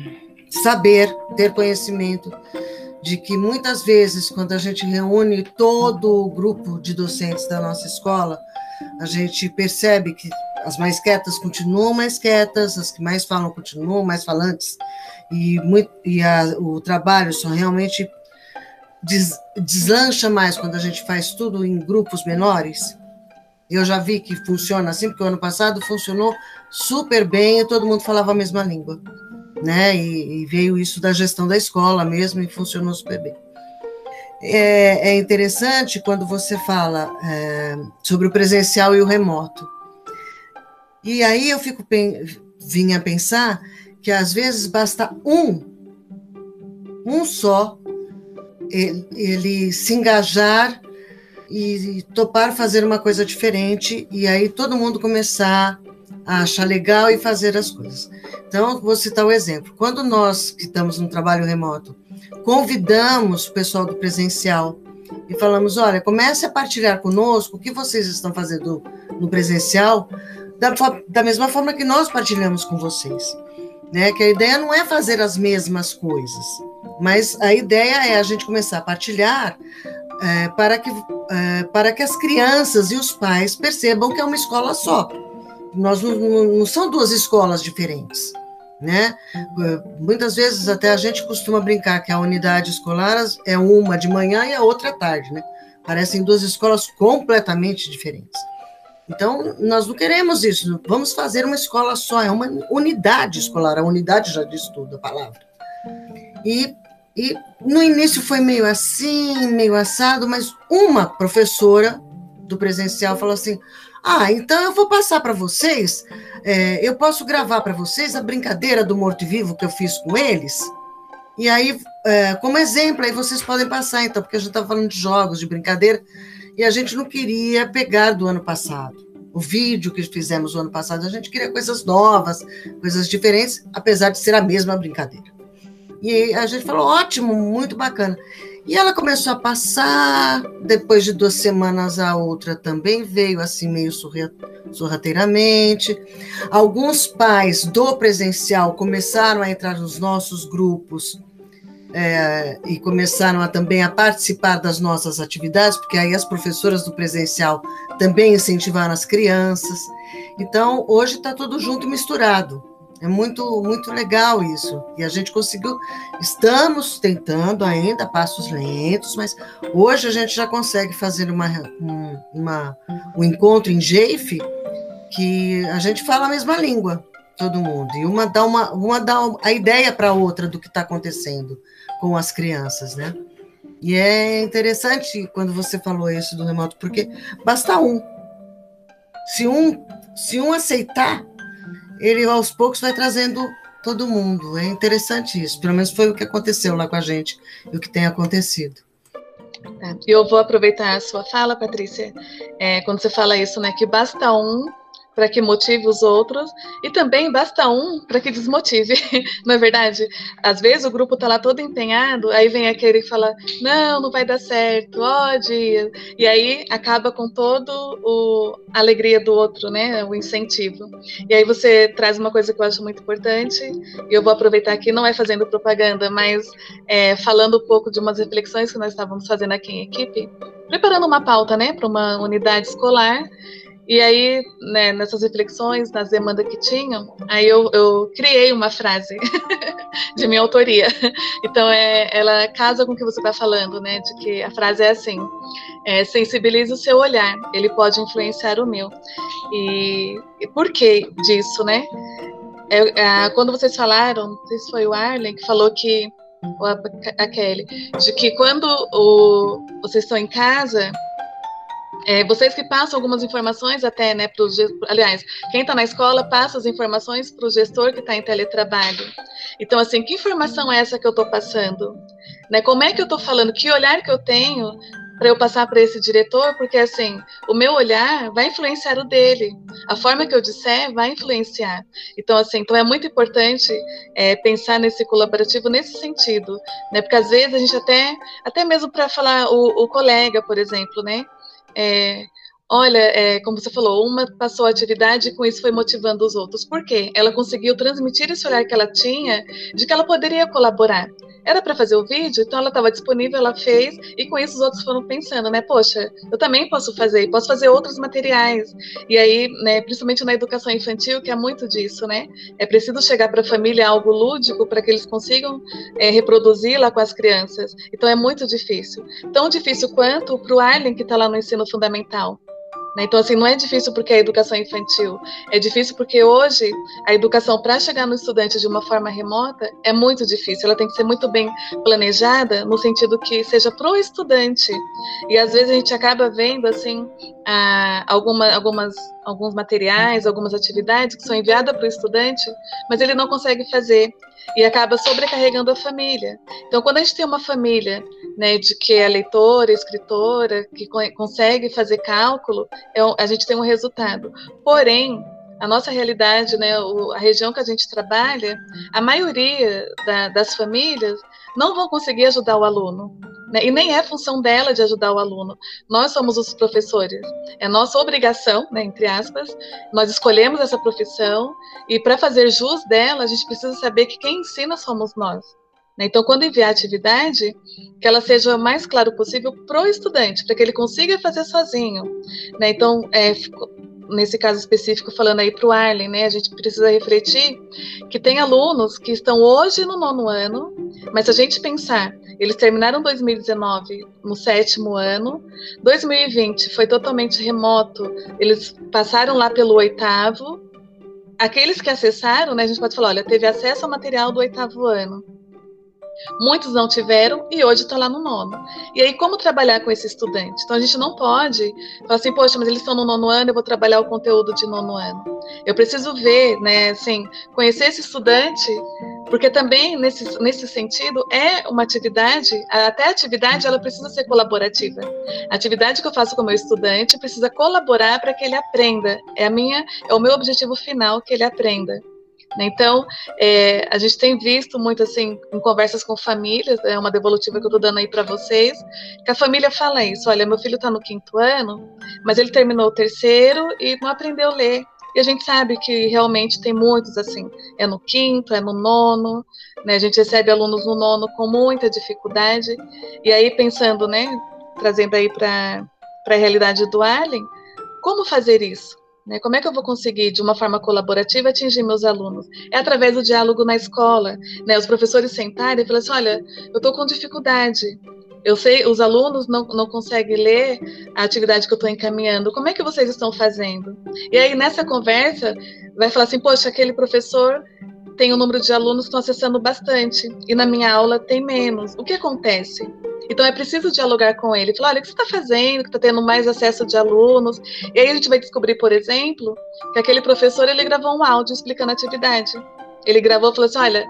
saber, ter conhecimento de que muitas vezes, quando a gente reúne todo o grupo de docentes da nossa escola, a gente percebe que as mais quietas continuam mais quietas, as que mais falam continuam mais falantes, e, muito, e a, o trabalho só realmente des, deslancha mais quando a gente faz tudo em grupos menores. Eu já vi que funciona assim, porque o ano passado funcionou super bem e todo mundo falava a mesma língua. né? E, e, veio isso da gestão da escola mesmo e funcionou super bem. É, é interessante quando você fala é, sobre o presencial e o remoto. E aí eu fico vinha pensar que às vezes basta um, um só, ele, ele se engajar e topar fazer uma coisa diferente e aí todo mundo começar a achar legal e fazer as coisas. Então, vou citar o exemplo. Quando nós que estamos no trabalho remoto convidamos o pessoal do presencial e falamos: olha, comece a partilhar conosco o que vocês estão fazendo no presencial, da, da mesma forma que nós partilhamos com vocês. Né? Que a ideia não é fazer as mesmas coisas, mas a ideia é a gente começar a partilhar é, para, que, é, para que as crianças e os pais percebam que é uma escola só. Nós não, não são duas escolas diferentes né? Muitas vezes até a gente costuma brincar que a unidade escolar é uma de manhã e a outra à tarde, né? Parecem duas escolas completamente diferentes. Então, nós não queremos isso. Vamos fazer uma escola só, é uma unidade escolar. A unidade já diz tudo, a palavra. E, e no início foi meio assim, meio assado, mas uma professora do presencial falou assim: ah, então eu vou passar para vocês, é, eu posso gravar para vocês a brincadeira do morto-vivo que eu fiz com eles. E aí, é, como exemplo, aí vocês podem passar, então, porque a gente estava falando de jogos, de brincadeira, e a gente não queria pegar do ano passado. O vídeo que fizemos no ano passado, a gente queria coisas novas, coisas diferentes, apesar de ser a mesma brincadeira. E a gente falou, ótimo, muito bacana. E ela começou a passar, depois de duas semanas a outra também veio assim meio sorrateiramente. Alguns pais do presencial começaram a entrar nos nossos grupos é, e começaram a, também a participar das nossas atividades, porque aí as professoras do presencial também incentivaram as crianças. Então, hoje está tudo junto e misturado. É muito, muito legal isso. E a gente conseguiu. Estamos tentando ainda, passos lentos, mas hoje a gente já consegue fazer uma, um, uma, um encontro em Jeife que a gente fala a mesma língua, todo mundo. E uma dá, uma, uma dá a ideia para a outra do que está acontecendo com as crianças, né? E é interessante quando você falou isso do remoto, porque basta um. Se um, se um aceitar, ele aos poucos vai trazendo todo mundo. É interessante isso. Pelo menos foi o que aconteceu lá com a gente e o que tem acontecido. Tá. Eu vou aproveitar a sua fala, Patrícia, é, quando você fala isso, né? Que basta um para que motive os outros e também basta um para que desmotive, [LAUGHS] não é verdade? Às vezes o grupo está lá todo empenhado, aí vem aquele que fala, não, não vai dar certo, ó dia, e aí acaba com todo o a alegria do outro, né, o incentivo. E aí você traz uma coisa que eu acho muito importante, e eu vou aproveitar aqui, não é fazendo propaganda, mas é, falando um pouco de umas reflexões que nós estávamos fazendo aqui em equipe, preparando uma pauta, né, para uma unidade escolar, e aí, né, nessas reflexões, nas demandas que tinham, aí eu, eu criei uma frase [LAUGHS] de minha autoria. Então, é, ela casa com o que você está falando, né? De que a frase é assim: é, sensibilize o seu olhar, ele pode influenciar o meu. E, e por que disso, né? É, é, quando vocês falaram, não sei se foi o Arlen que falou que, ou a, a Kelly, de que quando o, vocês estão em casa, é, vocês que passam algumas informações até, né, para aliás, quem está na escola passa as informações para o gestor que está em teletrabalho. Então, assim, que informação é essa que eu estou passando? Né, como é que eu estou falando? Que olhar que eu tenho para eu passar para esse diretor? Porque, assim, o meu olhar vai influenciar o dele. A forma que eu disser vai influenciar. Então, assim, então é muito importante é, pensar nesse colaborativo nesse sentido, né? Porque às vezes a gente até, até mesmo para falar o, o colega, por exemplo, né? É, olha, é, como você falou, uma passou a atividade e com isso foi motivando os outros. Por quê? Ela conseguiu transmitir esse olhar que ela tinha de que ela poderia colaborar. Era para fazer o vídeo, então ela estava disponível, ela fez, e com isso os outros foram pensando, né? Poxa, eu também posso fazer, posso fazer outros materiais. E aí, né, principalmente na educação infantil, que é muito disso, né? É preciso chegar para a família algo lúdico para que eles consigam é, reproduzir lá com as crianças. Então é muito difícil. Tão difícil quanto para o Arlen, que está lá no ensino fundamental? Então, assim, não é difícil porque é educação infantil, é difícil porque hoje a educação para chegar no estudante de uma forma remota é muito difícil. Ela tem que ser muito bem planejada no sentido que seja pro estudante. E às vezes a gente acaba vendo assim alguma, algumas alguns materiais, algumas atividades que são enviadas para o estudante, mas ele não consegue fazer e acaba sobrecarregando a família. Então, quando a gente tem uma família né, de que é leitora, escritora, que consegue fazer cálculo, é, a gente tem um resultado. Porém, a nossa realidade, né, a região que a gente trabalha, a maioria da, das famílias não vão conseguir ajudar o aluno. Né? E nem é função dela de ajudar o aluno. Nós somos os professores. É nossa obrigação, né, entre aspas, nós escolhemos essa profissão e para fazer jus dela, a gente precisa saber que quem ensina somos nós. Né? Então, quando enviar a atividade, que ela seja o mais claro possível para o estudante, para que ele consiga fazer sozinho. Né? Então, é, nesse caso específico, falando aí para o Arlen, né, a gente precisa refletir que tem alunos que estão hoje no nono ano, mas se a gente pensar, eles terminaram 2019 no sétimo ano, 2020 foi totalmente remoto, eles passaram lá pelo oitavo, aqueles que acessaram, né, a gente pode falar, olha, teve acesso ao material do oitavo ano, Muitos não tiveram e hoje está lá no nono. E aí, como trabalhar com esse estudante? Então, a gente não pode falar assim, poxa, mas eles estão no nono ano, eu vou trabalhar o conteúdo de nono ano. Eu preciso ver, né, assim, conhecer esse estudante, porque também, nesse, nesse sentido, é uma atividade, até a atividade, ela precisa ser colaborativa. A atividade que eu faço com o meu estudante precisa colaborar para que ele aprenda. É, a minha, é o meu objetivo final, que ele aprenda. Né? Então, é, a gente tem visto muito assim, em conversas com famílias, é uma devolutiva que eu estou dando aí para vocês, que a família fala isso: olha, meu filho está no quinto ano, mas ele terminou o terceiro e não aprendeu a ler. E a gente sabe que realmente tem muitos assim, é no quinto, é no nono, né? A gente recebe alunos no nono com muita dificuldade. E aí pensando, né, trazendo aí para a realidade do Allen, como fazer isso? Né? Como é que eu vou conseguir, de uma forma colaborativa, atingir meus alunos? É através do diálogo na escola. Né? Os professores sentarem e falarem assim: olha, eu estou com dificuldade. Eu sei, os alunos não, não conseguem ler a atividade que eu estou encaminhando. Como é que vocês estão fazendo? E aí, nessa conversa, vai falar assim: poxa, aquele professor tem um número de alunos que estão acessando bastante, e na minha aula tem menos. O que acontece? Então é preciso dialogar com ele, falar, olha, o que você está fazendo, que está tendo mais acesso de alunos. E aí a gente vai descobrir, por exemplo, que aquele professor ele gravou um áudio explicando a atividade. Ele gravou e falou assim: olha,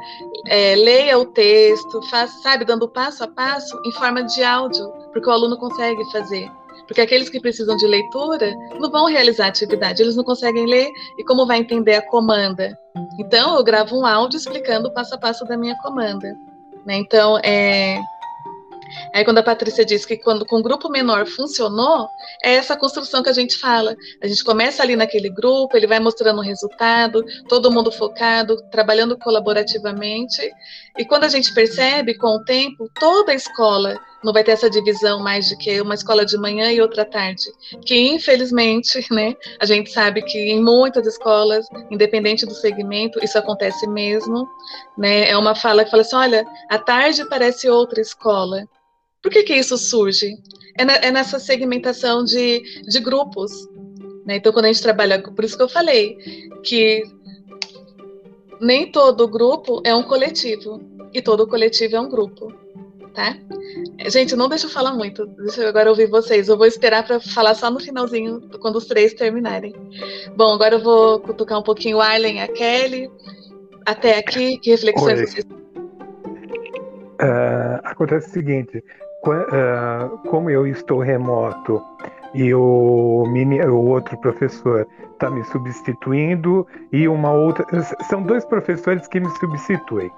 é, leia o texto, faz, sabe, dando passo a passo em forma de áudio, porque o aluno consegue fazer. Porque aqueles que precisam de leitura não vão realizar a atividade, eles não conseguem ler e como vai entender a comanda? Então, eu gravo um áudio explicando o passo a passo da minha comanda. Né? Então, é, Aí quando a Patrícia diz que quando com grupo menor funcionou, é essa construção que a gente fala. A gente começa ali naquele grupo, ele vai mostrando o resultado, todo mundo focado, trabalhando colaborativamente. E quando a gente percebe, com o tempo, toda a escola não vai ter essa divisão mais de que uma escola de manhã e outra tarde. Que infelizmente, [LAUGHS] né, a gente sabe que em muitas escolas, independente do segmento, isso acontece mesmo. Né? É uma fala que fala assim: olha, a tarde parece outra escola. Por que, que isso surge? É, na, é nessa segmentação de, de grupos. Né? Então, quando a gente trabalha, por isso que eu falei que nem todo grupo é um coletivo e todo coletivo é um grupo, tá? Gente, não deixa eu falar muito, deixa eu agora ouvir vocês. Eu vou esperar para falar só no finalzinho, quando os três terminarem. Bom, agora eu vou cutucar um pouquinho o Arlen e a Kelly. Até aqui, que reflexões Oi. vocês Uh, acontece o seguinte: como eu estou remoto e o, o outro professor está me substituindo e uma outra. São dois professores que me substituem.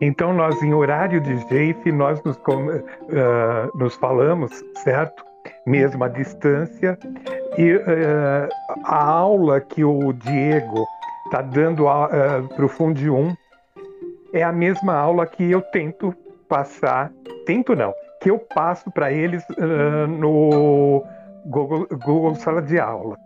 Então, nós, em horário de JEIF, nós nos, uh, nos falamos, certo? Mesmo à distância. E uh, a aula que o Diego está dando uh, para o Fundi 1 é a mesma aula que eu tento passar. Tento não, que eu passo para eles uh, no Google, Google Sala de Aula.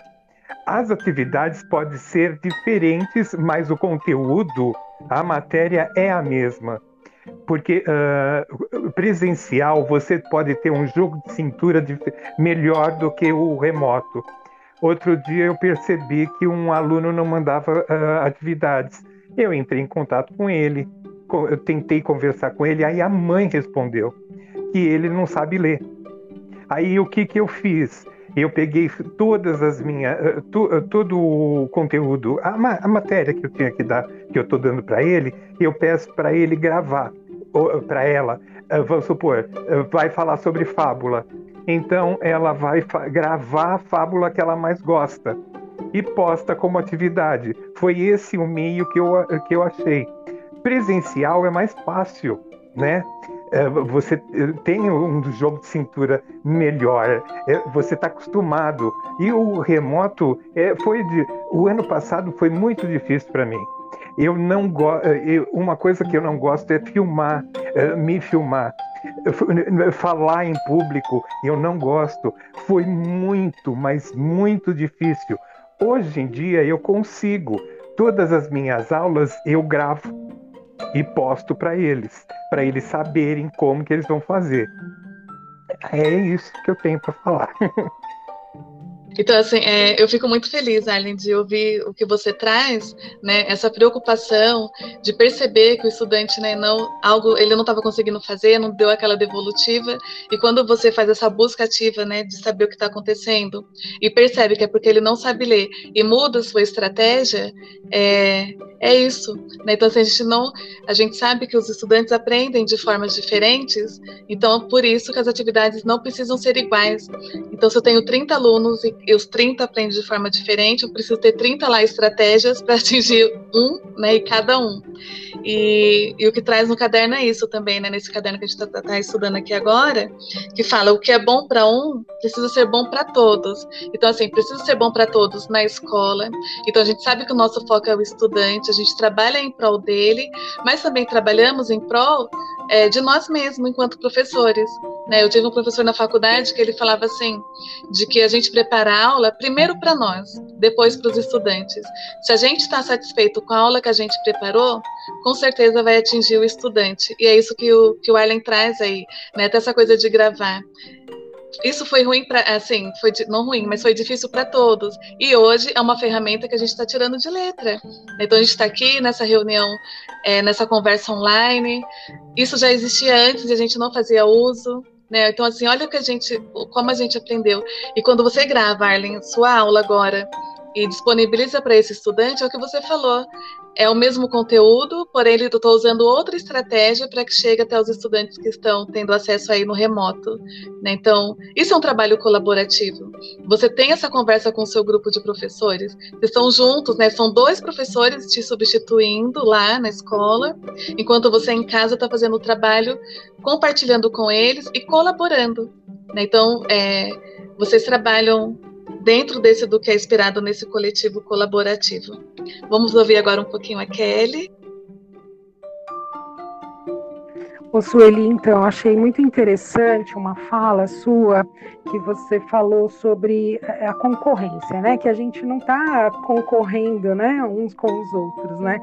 As atividades podem ser diferentes, mas o conteúdo, a matéria é a mesma. Porque uh, presencial você pode ter um jogo de cintura de, melhor do que o remoto. Outro dia eu percebi que um aluno não mandava uh, atividades. Eu entrei em contato com ele, eu tentei conversar com ele, aí a mãe respondeu que ele não sabe ler. Aí o que, que eu fiz? Eu peguei todas as minhas, tu, uh, todo o conteúdo, a, a, matéria que eu tinha que dar, que eu estou dando para ele, eu peço para ele gravar, para ela. vamos supor, vai falar sobre fábula então ela vai gravar a fábula que ela mais gosta e posta como atividade. Foi esse o meio que eu, que eu achei. Presencial é mais fácil, né? É, você tem um jogo de cintura melhor, é, você está acostumado. E o remoto é, foi de, o ano passado foi muito difícil para mim. Eu não gosto. Uma coisa que eu não gosto é filmar, me filmar falar em público, eu não gosto. Foi muito, mas muito difícil. Hoje em dia eu consigo. Todas as minhas aulas eu gravo e posto para eles, para eles saberem como que eles vão fazer. É isso que eu tenho para falar. [LAUGHS] Então, assim, é, eu fico muito feliz, Arlen, de ouvir o que você traz, né? Essa preocupação de perceber que o estudante, né, não algo ele não estava conseguindo fazer, não deu aquela devolutiva, e quando você faz essa busca ativa, né, de saber o que está acontecendo e percebe que é porque ele não sabe ler e muda a sua estratégia, é, é isso. Né? Então, assim, a gente não, a gente sabe que os estudantes aprendem de formas diferentes, então por isso que as atividades não precisam ser iguais. Então, se eu tenho 30 alunos e e os 30 aprendem de forma diferente, eu preciso ter 30 lá estratégias para [LAUGHS] atingir um, né, e cada um. E, e, o que traz no caderno é isso também, né, nesse caderno que a gente está tá estudando aqui agora, que fala o que é bom para um precisa ser bom para todos. Então, assim, precisa ser bom para todos na escola. Então, a gente sabe que o nosso foco é o estudante, a gente trabalha em prol dele, mas também trabalhamos em prol é, de nós mesmos, enquanto professores. Né? Eu tive um professor na faculdade que ele falava assim, de que a gente prepara a aula primeiro para nós, depois para os estudantes. Se a gente está satisfeito com a aula que a gente preparou, com certeza vai atingir o estudante. E é isso que o, que o Arlen traz aí, né? Até essa coisa de gravar isso foi ruim para, assim, foi não ruim, mas foi difícil para todos. E hoje é uma ferramenta que a gente está tirando de letra. Então a gente está aqui nessa reunião, é, nessa conversa online. Isso já existia antes e a gente não fazia uso. Né? Então, assim, olha que a gente, como a gente aprendeu. E quando você grava, Arlen, sua aula agora, e disponibiliza para esse estudante, é o que você falou. É o mesmo conteúdo, porém ele estou usando outra estratégia para que chegue até os estudantes que estão tendo acesso aí no remoto. Né? Então, isso é um trabalho colaborativo. Você tem essa conversa com o seu grupo de professores, vocês estão juntos, né? São dois professores te substituindo lá na escola, enquanto você em casa está fazendo o trabalho, compartilhando com eles e colaborando. Né? Então, é, vocês trabalham dentro desse do que é esperado nesse coletivo colaborativo. Vamos ouvir agora um pouquinho a Kelly. Ô Sueli, então, achei muito interessante uma fala sua que você falou sobre a concorrência, né? Que a gente não está concorrendo, né, uns com os outros, né?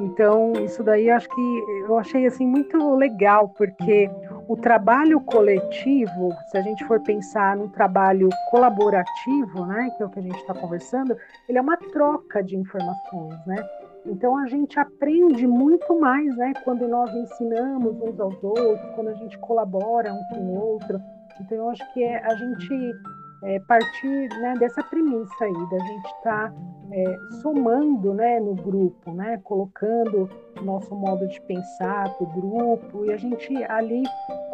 Então, isso daí acho que eu achei assim muito legal, porque o trabalho coletivo, se a gente for pensar no trabalho colaborativo, né, que é o que a gente está conversando, ele é uma troca de informações, né? Então a gente aprende muito mais, né, quando nós ensinamos uns aos outros, quando a gente colabora um com o outro. Então eu acho que é a gente é, partir né, dessa premissa aí, da gente estar tá, é, somando né, no grupo, né, colocando nosso modo de pensar para o grupo e a gente ali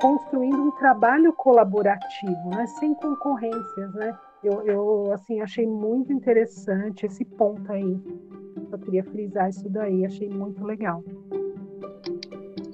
construindo um trabalho colaborativo, né, sem concorrências, né? Eu, eu assim achei muito interessante esse ponto aí eu queria frisar isso daí, achei muito legal.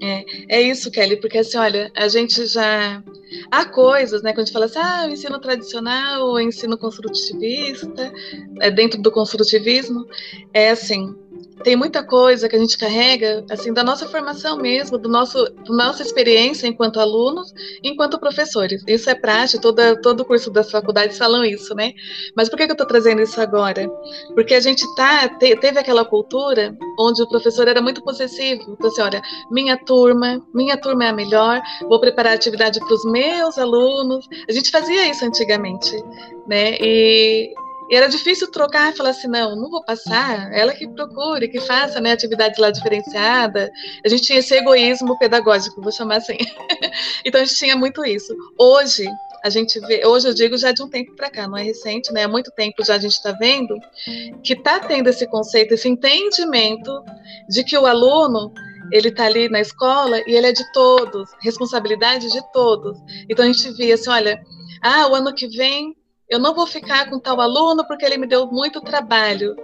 É, é isso, Kelly, porque assim, olha, a gente já. Há coisas, né? Quando a gente fala assim, ah, o ensino tradicional, o ensino construtivista, é dentro do construtivismo, é assim, tem muita coisa que a gente carrega, assim, da nossa formação mesmo, do nosso, da nossa experiência enquanto alunos, enquanto professores. Isso é prático, toda, todo o curso das faculdades falam isso, né? Mas por que, que eu estou trazendo isso agora? Porque a gente tá, te, teve aquela cultura onde o professor era muito possessivo. Então, assim, olha, minha turma, minha turma é a melhor, vou preparar atividade para os meus alunos. A gente fazia isso antigamente, né? E E era difícil trocar e falar assim, não, não vou passar, ela que procure, que faça, né, atividade lá diferenciada. A gente tinha esse egoísmo pedagógico, vou chamar assim. [LAUGHS] então a gente tinha muito isso. Hoje, a gente vê, hoje eu digo já de um tempo para cá, não é recente, né? Há muito tempo já a gente está vendo que está tendo esse conceito, esse entendimento de que o aluno ele está ali na escola e ele é de todos, responsabilidade de todos. Então a gente via assim, olha, ah, o ano que vem eu não vou ficar com tal aluno porque ele me deu muito trabalho.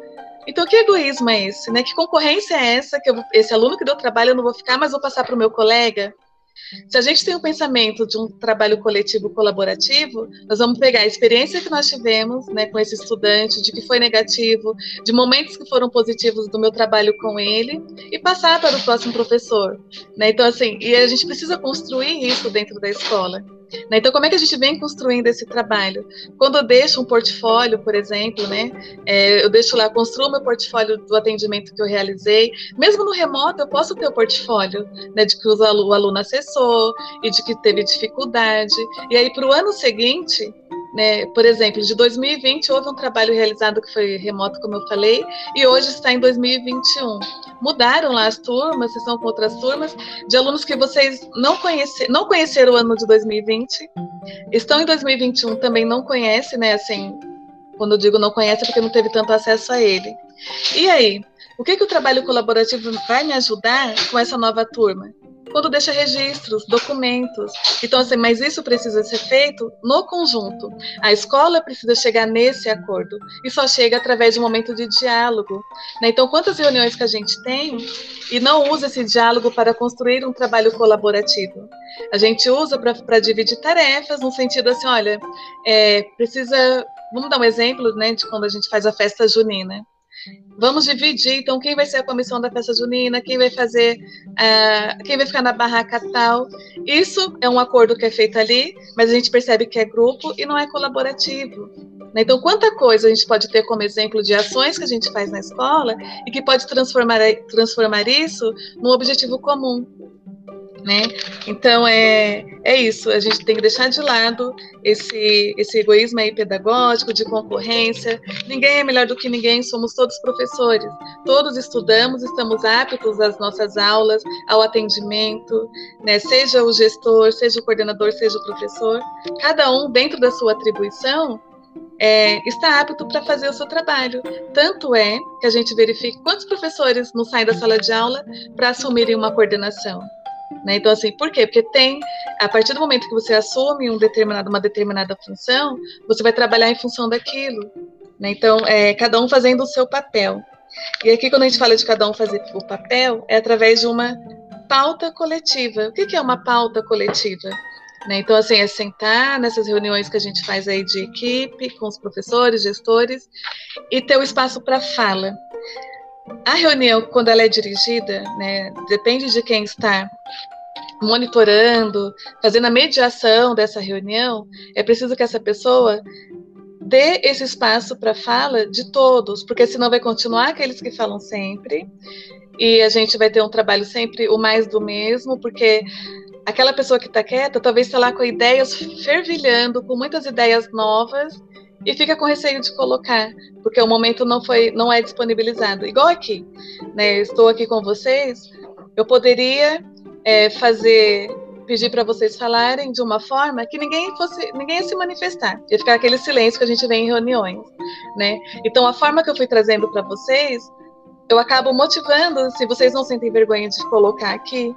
Então, que egoísmo é esse? Né? Que concorrência é essa? Que eu, esse aluno que deu trabalho eu não vou ficar, mas vou passar para o meu colega? Se a gente tem o um pensamento de um trabalho coletivo colaborativo, nós vamos pegar a experiência que nós tivemos né, com esse estudante, de que foi negativo, de momentos que foram positivos do meu trabalho com ele, e passar para o próximo professor. Né? Então, assim, e a gente precisa construir isso dentro da escola. Né? Então, como é que a gente vem construindo esse trabalho? Quando eu deixo um portfólio, por exemplo, né, é, eu deixo lá, construo meu portfólio do atendimento que eu realizei, mesmo no remoto, eu posso ter o portfólio né, de que o aluno, o aluno acessou e de que teve dificuldade. E aí, para o ano seguinte, né? Por exemplo, de 2020 houve um trabalho realizado que foi remoto, como eu falei, e hoje está em 2021. Mudaram lá as turmas, vocês estão com outras turmas, de alunos que vocês não, conhece, não conheceram o ano de 2020, estão em 2021 também não conhecem, né? Assim, quando eu digo não conhece, é porque não teve tanto acesso a ele. E aí, o que, que o trabalho colaborativo vai me ajudar com essa nova turma? Quando deixa registros, documentos. Então, assim, mas isso precisa ser feito no conjunto. A escola precisa chegar nesse acordo e só chega através de um momento de diálogo. Né? Então, quantas reuniões que a gente tem e não usa esse diálogo para construir um trabalho colaborativo? A gente usa para dividir tarefas, no sentido assim, olha, é, precisa. Vamos dar um exemplo né, de quando a gente faz a festa junina. Vamos dividir, então, quem vai ser a comissão da festa junina, quem vai fazer, uh, quem vai ficar na barraca tal. Isso é um acordo que é feito ali, mas a gente percebe que é grupo e não é colaborativo. Né? Então, quanta coisa a gente pode ter como exemplo de ações que a gente faz na escola e que pode transformar, transformar isso num objetivo comum né? Então é, é isso, a gente tem que deixar de lado esse, esse egoísmo aí pedagógico, de concorrência. Ninguém é melhor do que ninguém, somos todos professores. Todos estudamos, estamos aptos às nossas aulas, ao atendimento, né? Seja o gestor, seja o coordenador, seja o professor. Cada um, dentro da sua atribuição, é, está apto para fazer o seu trabalho. Tanto é que a gente verifica quantos professores não saem da sala de aula para assumirem uma coordenação. Né? Então, assim, por quê? Porque tem, a partir do momento que você assume um determinado, uma determinada função, você vai trabalhar em função daquilo. Né? Então, é, cada um fazendo o seu papel. E aqui, quando a gente fala de cada um fazer o papel, é através de uma pauta coletiva. O que, é uma pauta coletiva? Né? Então, assim, é sentar nessas reuniões que a gente faz aí de equipe, com os professores, gestores, e ter o espaço para fala. A reunião, quando ela é dirigida, né, depende de quem está monitorando, fazendo a mediação dessa reunião, é preciso que essa pessoa dê esse espaço para fala de todos, porque senão vai continuar aqueles que falam sempre, e a gente vai ter um trabalho sempre o mais do mesmo, porque aquela pessoa que está quieta talvez está lá com ideias fervilhando, com muitas ideias novas, e fica com receio de colocar, porque o momento não foi, não é disponibilizado. Igual aqui, né? Estou aqui com vocês, eu poderia é, fazer, pedir para vocês falarem de uma forma que ninguém fosse, ninguém se manifestar, ia ficar aquele silêncio que a gente vê em reuniões, né? Então a forma que eu fui trazendo para vocês eu acabo motivando, se vocês não sentem vergonha de colocar aqui,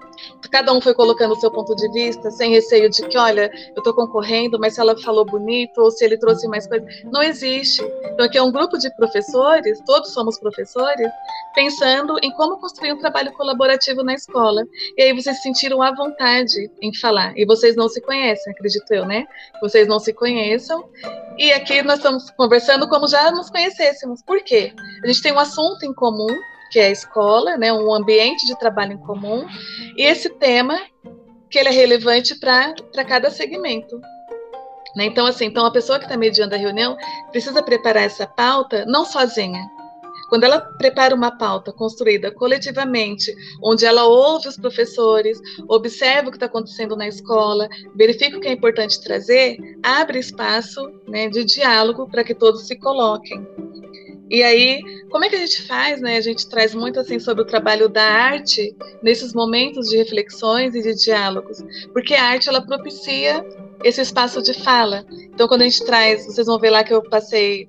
cada um foi colocando o seu ponto de vista, sem receio de que, olha, eu estou concorrendo, mas se ela falou bonito, ou se ele trouxe mais coisas. Não existe. Então, aqui é um grupo de professores, todos somos professores, pensando em como construir um trabalho colaborativo na escola. E aí vocês se sentiram à vontade em falar. E vocês não se conhecem, acredito eu, né? Vocês não se conheçam. E aqui nós estamos conversando como já nos conhecêssemos. Por quê? A gente tem um assunto em comum, que é a escola, né, um ambiente de trabalho em comum, e esse tema que ele é relevante para cada segmento. Né? Então, assim, então a pessoa que está mediando a reunião precisa preparar essa pauta não sozinha. quando ela prepara uma pauta construída coletivamente, onde ela ouve os professores, observa o que está acontecendo na escola, verifica o que é importante trazer, abre espaço né, de diálogo para que todos se coloquem. E aí, como é que a gente faz, né? A gente traz muito assim sobre o trabalho da arte nesses momentos de reflexões e de diálogos, porque a arte ela propicia esse espaço de fala. Então, quando a gente traz, vocês vão ver lá que eu passei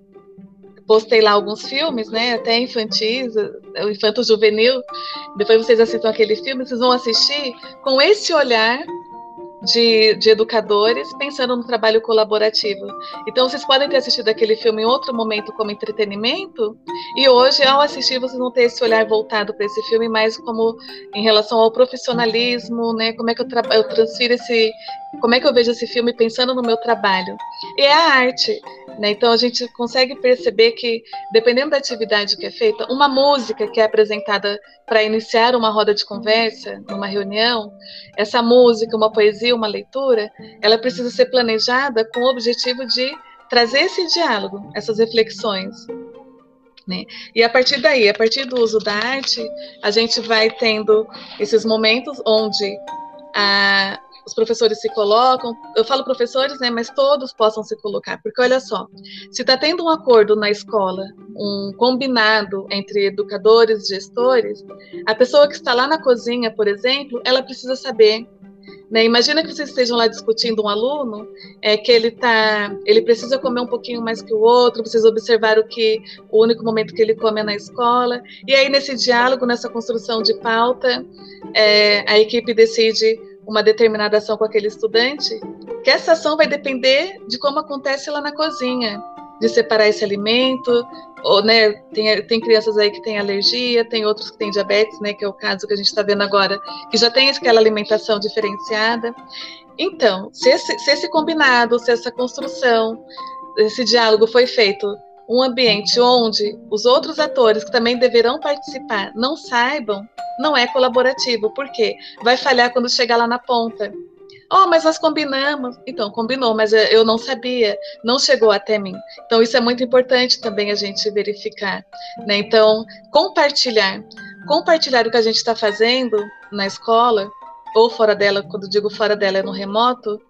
postei lá alguns filmes, né, até infantis, o infanto juvenil. Depois vocês assistam aquele filme, vocês vão assistir com esse olhar de, de, educadores pensando no trabalho colaborativo. Então, vocês podem ter assistido aquele filme em outro momento como entretenimento, e hoje, ao assistir, vocês vão ter esse olhar voltado para esse filme mais como em relação ao profissionalismo, né? Como é que eu, eu transfiro esse. Como é que eu vejo esse filme pensando no meu trabalho? E é a arte. Né? Então a gente consegue perceber que, dependendo da atividade que é feita, uma música que é apresentada para iniciar uma roda de conversa, numa reunião, essa música, uma poesia, uma leitura, ela precisa ser planejada com o objetivo de trazer esse diálogo, essas reflexões. Né? E a partir daí, a partir do uso da arte, a gente vai tendo esses momentos onde a, os professores se colocam, eu falo professores, né, mas todos possam se colocar, porque olha só, se está tendo um acordo na escola, um combinado entre educadores gestores, a pessoa que está lá na cozinha, por exemplo, ela precisa saber né? Imagina que vocês estejam lá discutindo um aluno, é, que ele tá, ele precisa comer um pouquinho mais que o outro, vocês observaram que o único momento que ele come é na escola, e aí nesse diálogo, nessa construção de pauta, é, a equipe decide uma determinada ação com aquele estudante, que essa ação vai depender de como acontece lá na cozinha, de separar esse alimento, ou, né, tem, tem crianças aí que têm alergia, tem outros que têm diabetes, né, que é o caso que a gente está vendo agora, que já tem aquela alimentação diferenciada. Então, se esse, se esse combinado, se essa construção, esse diálogo foi feito um ambiente onde os outros atores que também deverão participar não saibam, não é colaborativo. Por quê? Vai falhar quando chegar lá na ponta. Oh, mas nós combinamos. Então, combinou, mas eu não sabia, não chegou até mim. Então, isso é muito importante também a gente verificar. Né? Então, compartilhar. Compartilhar o que a gente está fazendo na escola, ou fora dela, quando digo fora dela é no remoto,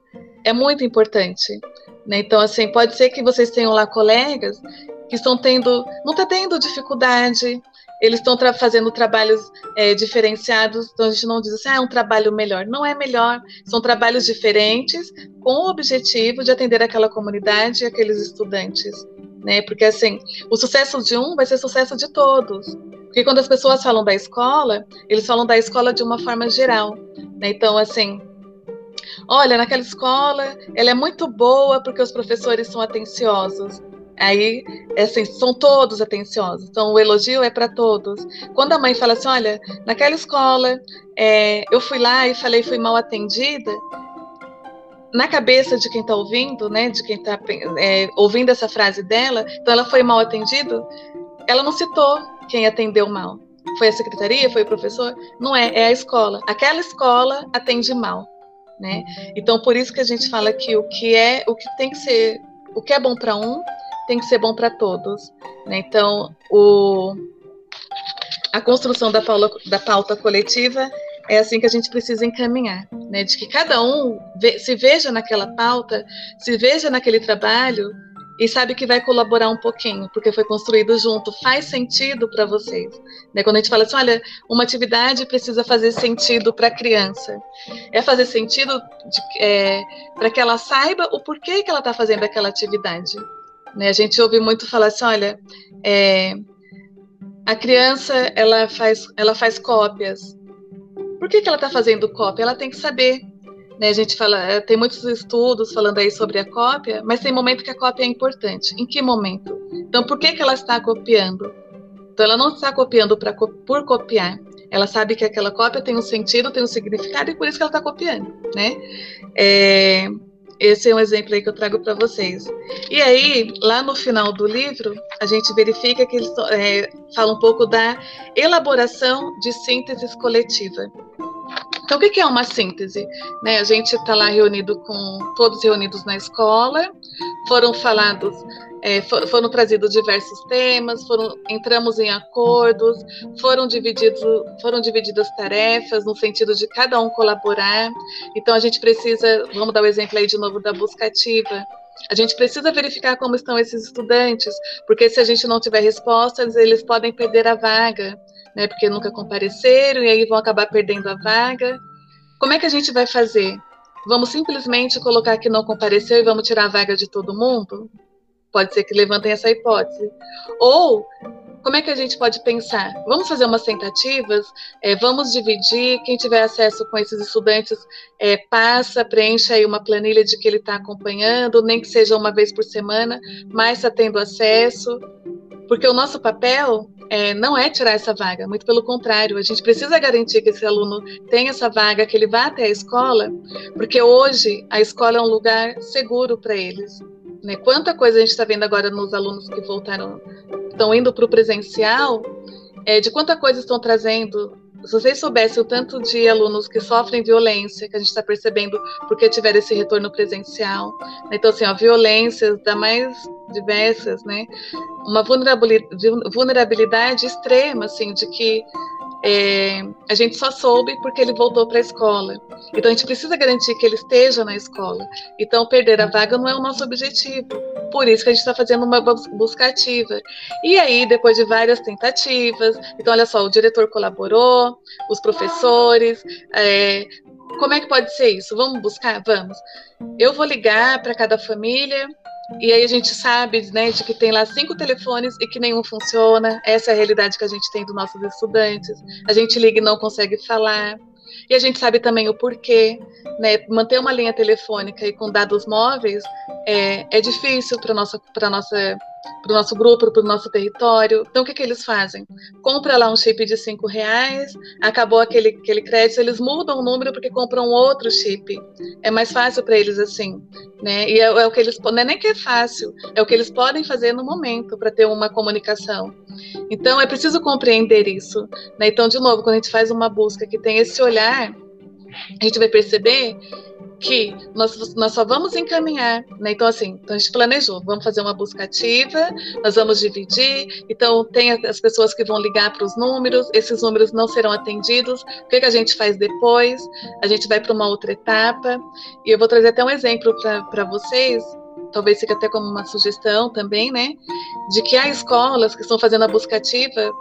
é muito importante. Né? Então, assim, pode ser que vocês tenham lá colegas que estão tendo, não está tendo dificuldade, eles estão tra fazendo trabalhos é, diferenciados, então a gente não diz assim, ah, é um trabalho melhor. Não é melhor, são trabalhos diferentes com o objetivo de atender aquela comunidade e aqueles estudantes. Né? Porque assim, o sucesso de um vai ser sucesso de todos. Porque quando as pessoas falam da escola, eles falam da escola de uma forma geral. Né? Então, assim, olha, naquela escola ela é muito boa porque os professores são atenciosos. Aí, assim, são todos atenciosos. Então, o elogio é para todos. Quando a mãe fala assim, olha, naquela escola, é, eu fui lá e falei fui mal atendida, na cabeça de quem está ouvindo, né, de quem está é, ouvindo essa frase dela, então ela foi mal atendida, ela não citou quem atendeu mal. Foi a secretaria, foi o professor? Não é, é a escola. Aquela escola atende mal né? Então por isso que a gente fala que o que é, o que tem que ser, o que é bom para um tem que ser bom para todos, né? Então o a construção da, pauta, da pauta coletiva é assim que a gente precisa encaminhar, né? De que cada um ve, se veja naquela pauta, se veja naquele trabalho e sabe que vai colaborar um pouquinho, porque foi construído junto, faz sentido para vocês. Né? Quando a gente fala assim, olha, uma atividade precisa fazer sentido para a criança, é fazer sentido é, para que ela saiba o porquê que ela está fazendo aquela atividade. Né? A gente ouve muito falar assim, olha, é, a criança ela faz, ela faz cópias. Por que, que ela está fazendo cópia? Ela tem que saber né, a gente fala, eh, tem muitos estudos falando aí sobre a cópia, mas tem momento que a cópia é importante. Em que momento? Então, por que, que ela está copiando? Então, ela não está copiando pra, por copiar. Ela sabe que aquela cópia tem um sentido, tem um significado, e por isso que ela está copiando, né? É, esse é um exemplo aí que eu trago para vocês. E aí, lá no final do livro, a gente verifica que eles é, falam um pouco da elaboração de síntese coletiva. Então, o que é uma síntese? Né, a gente está lá reunido com todos reunidos na escola, foram falados é, for, foram trazidos diversos temas, foram, entramos em acordos, foram, divididos, foram divididas tarefas no sentido de cada um colaborar. Então a gente precisa, vamos dar o exemplo aí de novo da busca ativa. A gente precisa verificar como estão esses estudantes, porque se a gente não tiver respostas, eles podem perder a vaga, né? Porque nunca compareceram e aí vão acabar perdendo a vaga. Como é que a gente vai fazer? Vamos simplesmente colocar que não compareceu e vamos tirar a vaga de todo mundo? Pode ser que levantem essa hipótese. Ou, como é que a gente pode pensar? Vamos fazer umas tentativas, é, vamos dividir, quem tiver acesso com esses estudantes, é, passa, preenche aí uma planilha de que ele está acompanhando, nem que seja uma vez por semana, mas está tendo acesso, porque o nosso papel é, não é tirar essa vaga, muito pelo contrário, a gente precisa garantir que esse aluno tenha essa vaga, que ele vá até a escola, porque hoje a escola é um lugar seguro para eles. Né? Quanta coisa a gente está vendo agora nos alunos que voltaram, estão indo para o presencial, é, de quanta coisa estão trazendo se vocês soubessem o tanto de alunos que sofrem violência, que a gente está percebendo porque tiveram esse retorno presencial. Né? Então, assim, ó, violências da mais diversas, né? Uma vulnerabilidade extrema, assim, de que é, a gente só soube porque ele voltou para a escola. Então a gente precisa garantir que ele esteja na escola. Então perder a vaga não é o nosso objetivo. Por isso que a gente está fazendo uma busca ativa. E aí, depois de várias tentativas, então olha só, o diretor colaborou, os professores. É, como é que pode ser isso? Vamos buscar? Vamos. Eu vou ligar para cada família e aí a gente sabe, né, de que tem lá cinco telefones e que nenhum funciona. Essa é a realidade que a gente tem dos nossos estudantes. A gente liga e não consegue falar. E a gente sabe também o porquê, né? Manter uma linha telefônica e com dados móveis é, é difícil para nossa para nossa para o nosso grupo, para o nosso território. Então, o que, que eles fazem? Compra lá um chip de cinco reais, acabou aquele, aquele crédito, eles mudam o número porque compram outro chip. É mais fácil para eles assim, né? E é, é, o que eles não é nem que é fácil, é o que eles podem fazer no momento para ter uma comunicação. Então, é preciso compreender isso. Né? Então, de novo, quando a gente faz uma busca que tem esse olhar, a gente vai perceber que nós, nós só vamos encaminhar, né? Então, assim, então a gente planejou, vamos fazer uma busca ativa, nós vamos dividir, então tem as pessoas que vão ligar para os números, esses números não serão atendidos, o que, que a gente faz depois? A gente vai para uma outra etapa, e eu vou trazer até um exemplo para vocês, talvez fique até como uma sugestão também, né? De que há escolas que estão fazendo a busca ativa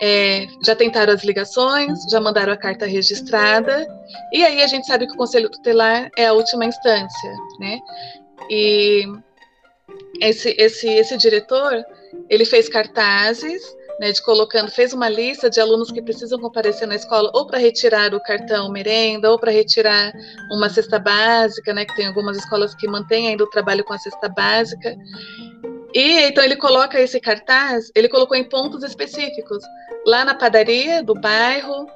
é, já tentaram as ligações, já mandaram a carta registrada, e aí a gente sabe que o Conselho Tutelar é a última instância, né? E esse, esse, esse diretor, ele fez cartazes, né, de colocando, fez uma lista de alunos que precisam comparecer na escola ou para retirar o cartão merenda ou para retirar uma cesta básica, né, que tem algumas escolas que mantêm ainda o trabalho com a cesta básica. E então ele coloca esse cartaz, ele colocou em pontos específicos, lá na padaria do bairro,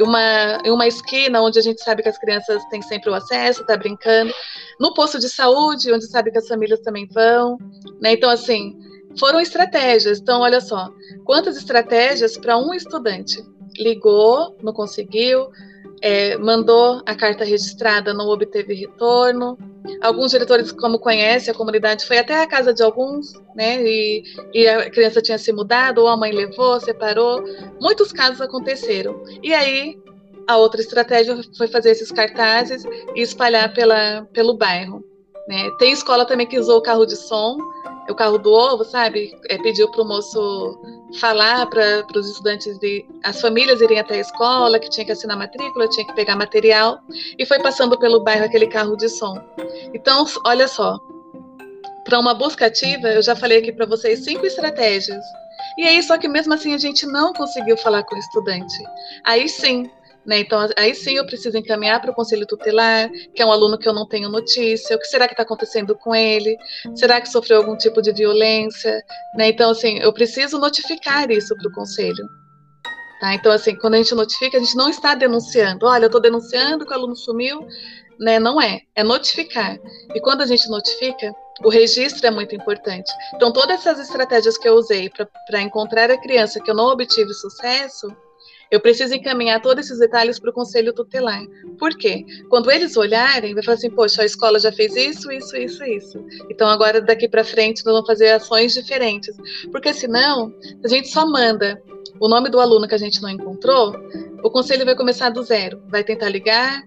uma, em uma esquina onde a gente sabe que as crianças têm sempre o acesso, tá brincando, no posto de saúde, onde sabe que as famílias também vão, né? Então assim, foram estratégias. Então olha só, quantas estratégias para um estudante? Ligou, não conseguiu, é, mandou a carta registrada, não obteve retorno. Alguns diretores, como conhece a comunidade, foi até a casa de alguns, né? E, e, a criança tinha se mudado, ou a mãe levou, separou. Muitos casos aconteceram. E aí a outra estratégia foi fazer esses cartazes e espalhar pela, pelo bairro. Né? Tem escola também que usou o carro de som o carro do ovo, sabe? É, pediu para o moço falar para os estudantes de as famílias irem até a escola, que tinha que assinar matrícula, tinha que pegar material, e foi passando pelo bairro aquele carro de som. Então, olha só, para uma busca ativa, eu já falei aqui para vocês cinco estratégias. E aí, só que mesmo assim a gente não conseguiu falar com o estudante. Aí sim, né? Então, aí sim eu preciso encaminhar para o conselho tutelar, que é um aluno que eu não tenho notícia, o que será que está acontecendo com ele? Será que sofreu algum tipo de violência? Né? Então, assim, eu preciso notificar isso para o conselho. Tá? Então, assim, quando a gente notifica, a gente não está denunciando. Olha, eu estou denunciando que o aluno sumiu. Né? Não é, é notificar. E quando a gente notifica, o registro é muito importante. Então, todas essas estratégias que eu usei para encontrar a criança que eu não obtive sucesso, eu preciso encaminhar todos esses detalhes para o conselho tutelar. Por quê? Quando eles olharem, vai falar assim: poxa, a escola já fez isso, isso, isso, isso. Então agora daqui para frente nós vamos fazer ações diferentes. Porque senão, a gente só manda o nome do aluno que a gente não encontrou, o conselho vai começar do zero. Vai tentar ligar,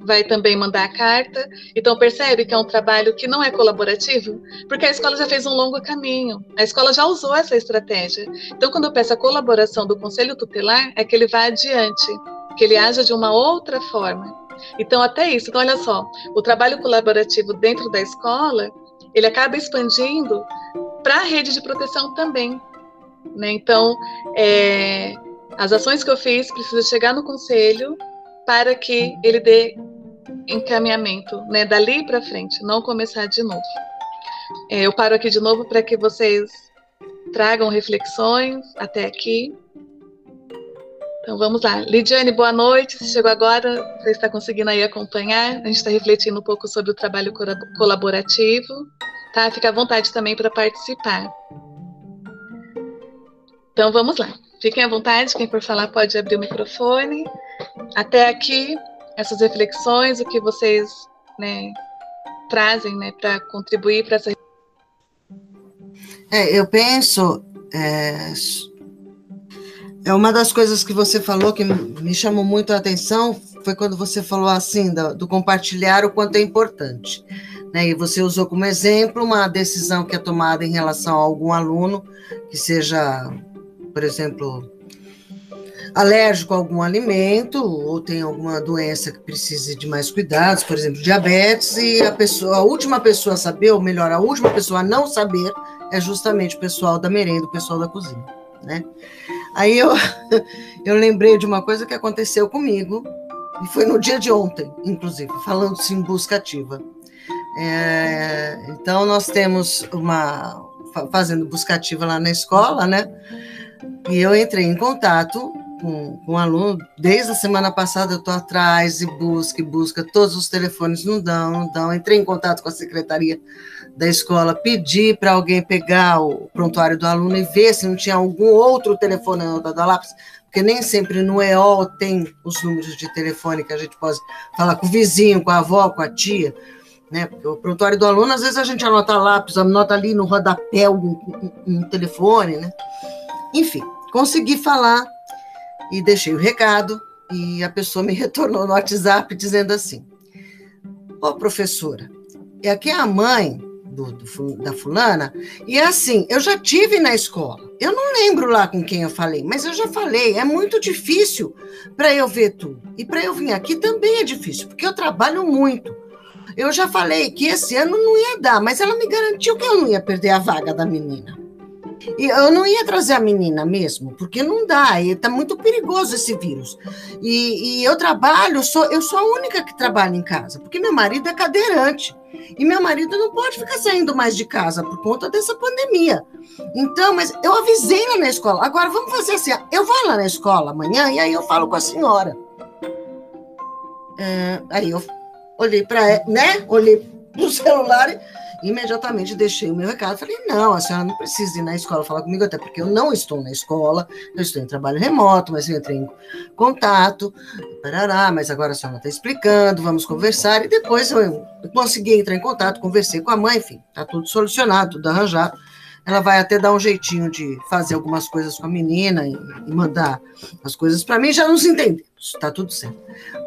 vai também mandar a carta. Então percebe que é um trabalho que não é colaborativo, porque a escola já fez um longo caminho. A escola já usou essa estratégia. Então quando eu peço a colaboração do conselho tutelar, é que ele vá adiante, que ele haja de uma outra forma. Então até isso. Então olha só, o trabalho colaborativo dentro da escola, ele acaba expandindo para a rede de proteção também. Né? Então, é, as ações que eu fiz precisam chegar no conselho para que ele dê encaminhamento, né, dali para frente, não começar de novo. É, eu paro aqui de novo para que vocês tragam reflexões até aqui. Então vamos lá. Lidiane, boa noite. Você chegou agora, você está conseguindo aí acompanhar? A gente está refletindo um pouco sobre o trabalho colaborativo. Tá? Fica à vontade também para participar. Então vamos lá. Fiquem à vontade, quem for falar pode abrir o microfone. Até aqui, essas reflexões, o que vocês né, trazem né, para contribuir para essa. É, eu penso. É, é uma das coisas que você falou que me chamou muito a atenção foi quando você falou assim do, do compartilhar o quanto é importante. Né? E você usou como exemplo uma decisão que é tomada em relação a algum aluno que seja por exemplo, alérgico a algum alimento ou tem alguma doença que precise de mais cuidados, por exemplo, diabetes, e a pessoa, a última pessoa a saber, ou melhor, a última pessoa a não saber é justamente o pessoal da merenda, o pessoal da cozinha, né? Aí eu, [LAUGHS] eu lembrei de uma coisa que aconteceu comigo, e foi no dia de ontem, inclusive, falando-se em busca ativa. É, então, nós temos uma. fazendo busca ativa lá na escola, né? E eu entrei em contato com, com um aluno, desde a semana passada eu estou atrás e busca e busca, todos os telefones não dão, não dão. Entrei em contato com a secretaria da escola, pedi para alguém pegar o prontuário do aluno e ver se não tinha algum outro telefone anotado a lápis, porque nem sempre no EOL tem os números de telefone que a gente pode falar com o vizinho, com a avó, com a tia, né? Porque o prontuário do aluno, às vezes a gente anota lápis, anota ali no rodapé um, um, um telefone, né? Enfim, consegui falar e deixei o recado e a pessoa me [LAUGHS] retornou no WhatsApp dizendo assim: Ô oh, professora, é aqui a mãe do, do, da fulana, e é assim, eu já tive na escola. Eu não lembro lá com quem eu falei, mas eu já falei, é muito difícil para eu ver tudo. E para eu vir aqui também é difícil, porque eu trabalho muito. Eu já falei que esse ano não ia dar, mas ela me garantiu que eu não ia perder a vaga da menina. E eu não ia trazer a menina mesmo, porque não dá, está muito perigoso esse vírus. E, e, eu trabalho, sou, eu sou a única que trabalha em casa, porque meu marido é cadeirante. E meu marido não pode ficar saindo mais de casa por conta dessa pandemia. Então, mas eu avisei lá na escola. Agora vamos fazer assim: eu vou lá na escola amanhã e aí eu falo com a senhora. É, aí eu olhei para, né? Olhei para o [LAUGHS] celular e imediatamente deixei o meu recado. Falei: não, a senhora não precisa ir na escola falar comigo, até porque eu não estou na escola, eu estou em trabalho remoto, mas eu entrei em contato, parará, mas agora a senhora está explicando, vamos conversar. E depois eu consegui entrar em contato, conversei com a mãe, enfim, está tudo solucionado, tudo arranjado. Ela vai até dar um jeitinho de fazer algumas coisas com a menina e, e mandar as coisas para mim, já nos entendemos, está tudo certo.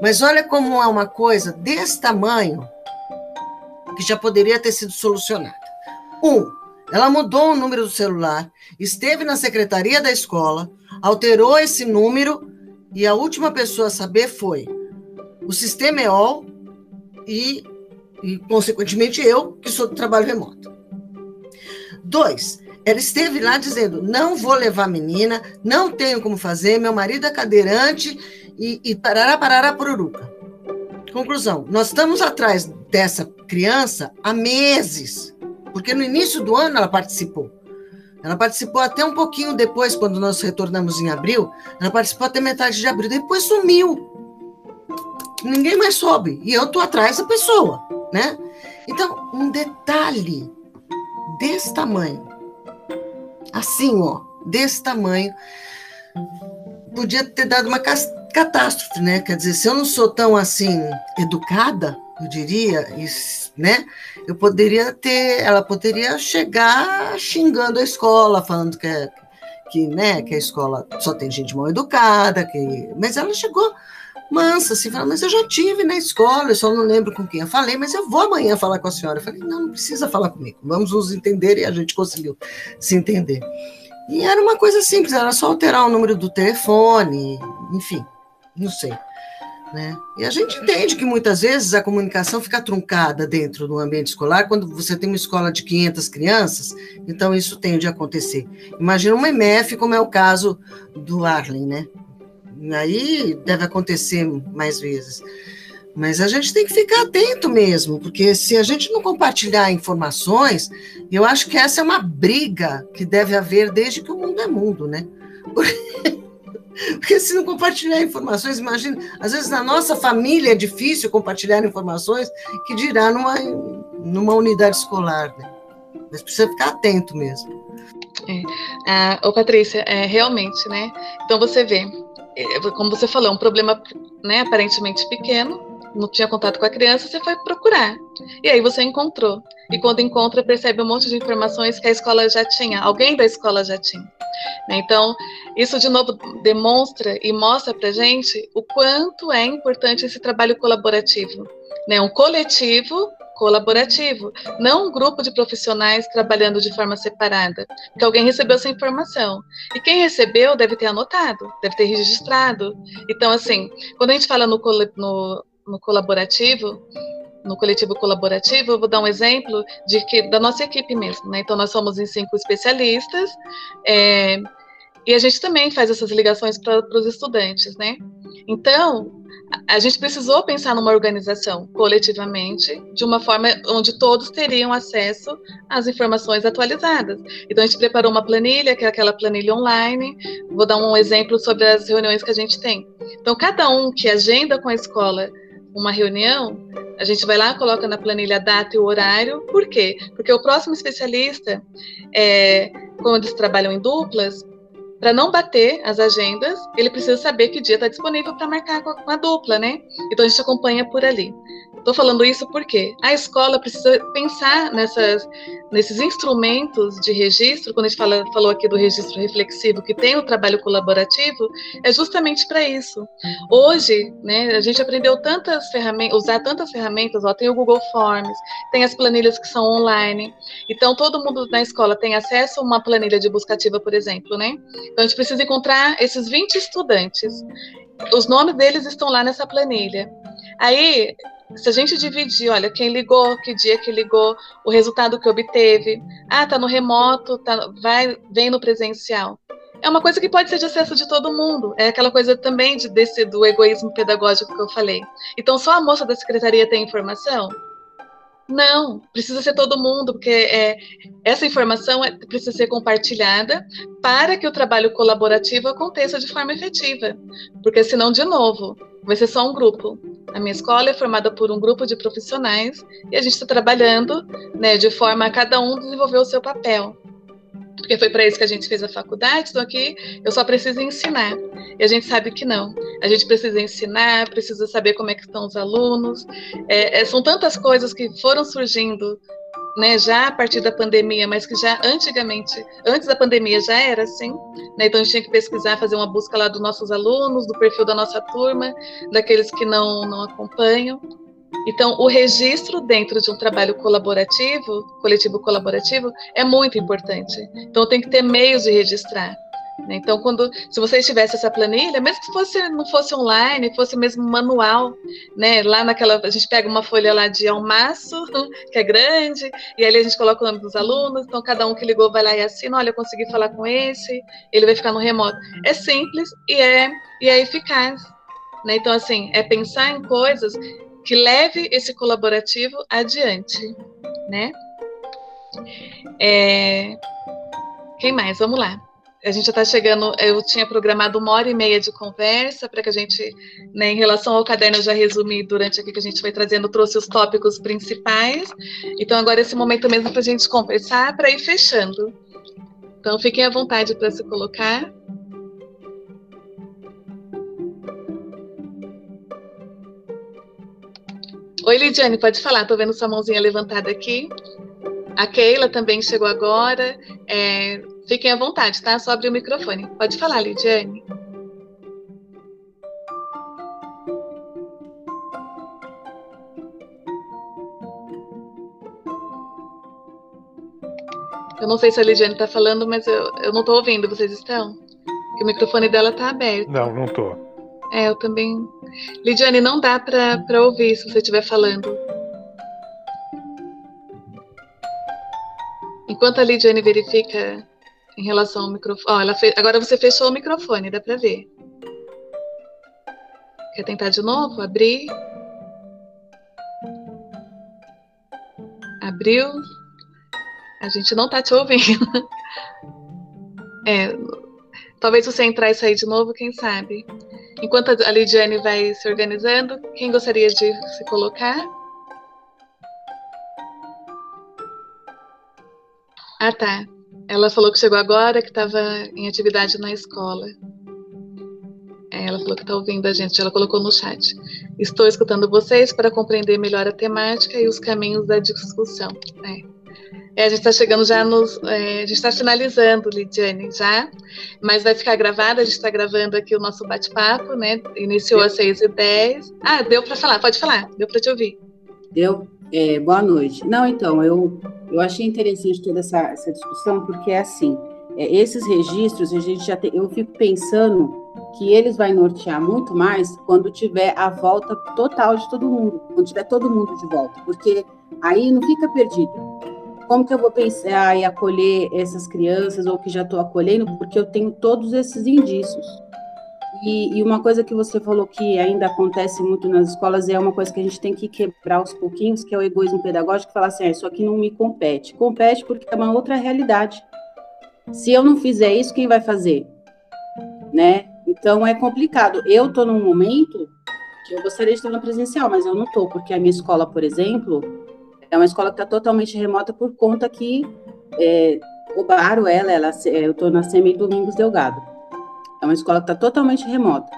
Mas olha como é uma coisa desse tamanho que já poderia ter sido solucionada. Um, ela mudou o número do celular, esteve na secretaria da escola, alterou esse número e a última pessoa a saber foi o sistema EOL e, e consequentemente, eu, que sou do trabalho remoto. Dois, ela esteve lá dizendo: não vou levar a menina, não tenho como fazer, meu marido é cadeirante e, e parará, parará, pururuca. Conclusão: nós estamos atrás dessa criança há meses, porque no início do ano ela participou. Ela participou até um pouquinho depois, quando nós retornamos em abril. Ela participou até metade de abril, depois sumiu. Ninguém mais soube. E eu tô atrás da pessoa, né? Então, um detalhe desse tamanho, assim, ó, desse tamanho, podia ter dado uma catástrofe, né? Quer dizer, se eu não sou tão assim educada, eu diria, né? Eu poderia ter, ela poderia chegar xingando a escola, falando que, é, que, né, que a escola só tem gente mal educada, que, mas ela chegou mansa, assim, falando, mas eu já tive na escola, eu só não lembro com quem eu falei, mas eu vou amanhã falar com a senhora. Eu falei, não, não precisa falar comigo, vamos nos entender, e a gente conseguiu se entender. E era uma coisa simples, era só alterar o número do telefone, enfim, não sei. Né? E a gente entende que muitas vezes a comunicação fica truncada dentro do ambiente escolar, quando você tem uma escola de 500 crianças, então isso tende a acontecer. Imagina uma MF, como é o caso do Arlen, né? Aí deve acontecer mais vezes. Mas a gente tem que ficar atento mesmo, porque se a gente não compartilhar informações, eu acho que essa é uma briga que deve haver desde que o mundo é mundo, né? Porque [LAUGHS] porque se não compartilhar informações, imagina, às vezes na nossa família é difícil compartilhar informações, que dirá numa, numa unidade escolar, né? Mas precisa ficar atento mesmo. É. Ah, ô, Patrícia, é, realmente, né? Então você vê, é, como você falou, um problema né, aparentemente pequeno, não tinha contato com a criança, você foi procurar. E aí você encontrou. E quando encontra, percebe um monte de informações que a escola já tinha, alguém da escola já tinha. Né? Então, isso de novo demonstra e mostra para gente o quanto é importante esse trabalho colaborativo, né? Um coletivo colaborativo, não um grupo de profissionais trabalhando de forma separada, porque alguém recebeu essa informação. E quem recebeu deve ter anotado, deve ter registrado. Então, assim, quando a gente fala no, no, no colaborativo, no coletivo colaborativo, eu vou dar um exemplo de que da nossa equipe mesmo, né? Então nós somos em cinco especialistas é, e a gente também faz essas ligações para os estudantes, né? Então a gente precisou pensar numa organização coletivamente, de uma forma onde todos teriam acesso às informações atualizadas. Então, a gente preparou uma planilha, que é aquela planilha online. Vou dar um exemplo sobre as reuniões que a gente tem. Então, cada um que agenda com a escola uma reunião, a gente vai lá, coloca na planilha a data e o horário. Por quê? Porque o próximo especialista, é, quando eles trabalham em duplas, para não bater as agendas, ele precisa saber que dia está disponível para marcar com a, com a, dupla, né? Então a gente acompanha por ali. Estou falando isso porque a escola precisa pensar nessas, nesses instrumentos de registro, quando a gente fala, falou aqui do registro reflexivo, que tem o trabalho colaborativo, é justamente para isso. Hoje, né, a gente aprendeu tantas ferramentas, usar tantas ferramentas, ó, tem o Google Forms, tem as planilhas que são online, então todo mundo na escola tem acesso a uma planilha de buscativa, por exemplo, né? Então a gente precisa encontrar esses 20 estudantes. Os nomes deles estão lá nessa planilha. Aí se a gente dividir, olha, quem ligou, que dia que ligou, o resultado que obteve, ah, tá no remoto, tá, vai, vem no presencial. É uma coisa que pode ser de acesso de todo mundo. É aquela coisa também de, desse, do egoísmo pedagógico que eu falei. Então, só a moça da secretaria tem informação? Não, precisa ser todo mundo, porque é, essa informação é, precisa ser compartilhada para que o trabalho colaborativo aconteça de forma efetiva. Porque senão, de novo, vai ser só um grupo. A minha escola é formada por um grupo de profissionais e a gente está trabalhando né, de forma a cada um desenvolver o seu papel. Porque foi para isso que a gente fez a faculdade, então aqui eu só preciso ensinar. E a gente sabe que não. A gente precisa ensinar, precisa saber como é que estão os alunos. É, é, são tantas coisas que foram surgindo né, já a partir da pandemia, mas que já antigamente, antes da pandemia já era assim, né, então a gente tinha que pesquisar, fazer uma busca lá dos nossos alunos, do perfil da nossa turma, daqueles que não, não acompanham. Então, o registro dentro de um trabalho colaborativo, coletivo colaborativo, é muito importante. Então, tem que ter meios de registrar. Né? Então, quando, se vocês tivessem essa planilha, mesmo que fosse, não fosse online, fosse mesmo manual, né? Lá naquela, a gente pega uma folha lá de almaço, [LAUGHS] que é grande, e ali a gente coloca o nome dos alunos, então cada um que ligou vai lá e assina, olha, eu consegui falar com esse, ele vai ficar no remoto. É simples e é, e é eficaz. Né? Então, assim, é pensar em coisas que leve esse colaborativo adiante, né? É... Quem mais? Vamos lá a gente já está chegando, eu tinha programado uma hora e meia de conversa para que a gente, né, em relação ao caderno, eu já resumi durante aqui que a gente foi trazendo, trouxe os tópicos principais. Então, agora esse momento mesmo para a gente conversar, para ir fechando. Então, fiquem à vontade para se colocar. Oi, Lidiane, pode falar. Tô vendo sua mãozinha levantada aqui. A Keila também chegou agora. É, fiquem à vontade, tá? Só abrir o microfone. Pode falar, Lidiane. Eu não sei se a Lidiane está falando, mas eu, eu não estou ouvindo. Vocês estão? Porque o microfone dela está aberto. Não, não estou. É, eu também. Lidiane, não dá para ouvir se você estiver falando. Enquanto a Lidiane verifica em relação ao microfone. Oh, ela fe... Agora você fechou o microfone, dá para ver. Quer tentar de novo? Abrir. Abriu. A gente não tá te ouvindo. [LAUGHS] É, talvez você entrar e sair de novo, quem sabe. Enquanto a Lidiane vai se organizando, quem gostaria de se colocar? Ah, tá. Ela falou que chegou agora, que estava em atividade na escola. É, ela falou que está ouvindo a gente, ela colocou no chat. Estou escutando vocês para compreender melhor a temática e os caminhos da discussão. É. É, a gente está chegando já nos. É, a gente está finalizando, Lidiane, já. Mas vai ficar gravado, a gente está gravando aqui o nosso bate-papo, né? Iniciou às 6h10. Ah, deu para falar, pode falar, deu para te ouvir. Deu? É, boa noite. Não, então, eu, eu achei interessante toda essa, essa discussão, porque é assim, é, esses registros, a gente já tem, eu fico pensando que eles vão nortear muito mais quando tiver a volta total de todo mundo, quando tiver todo mundo de volta, porque aí não fica perdido como que eu vou pensar e acolher essas crianças ou que já estou acolhendo, porque eu tenho todos esses indícios. E, e, uma coisa que você falou que ainda acontece muito nas escolas é uma coisa que a gente tem que quebrar aos pouquinhos, que é o egoísmo pedagógico, falar assim, ah, isso aqui não me compete. Compete porque é uma outra realidade. Se eu não fizer isso, quem vai fazer? Né? Então é complicado. Eu estou num momento que eu gostaria de estar no presencial, mas eu não estou, porque a minha escola, por exemplo, é uma escola que está totalmente remota por conta que é, roubaram ela, ela eu estou na Semi Domingos Delgado. É uma escola que está totalmente remota.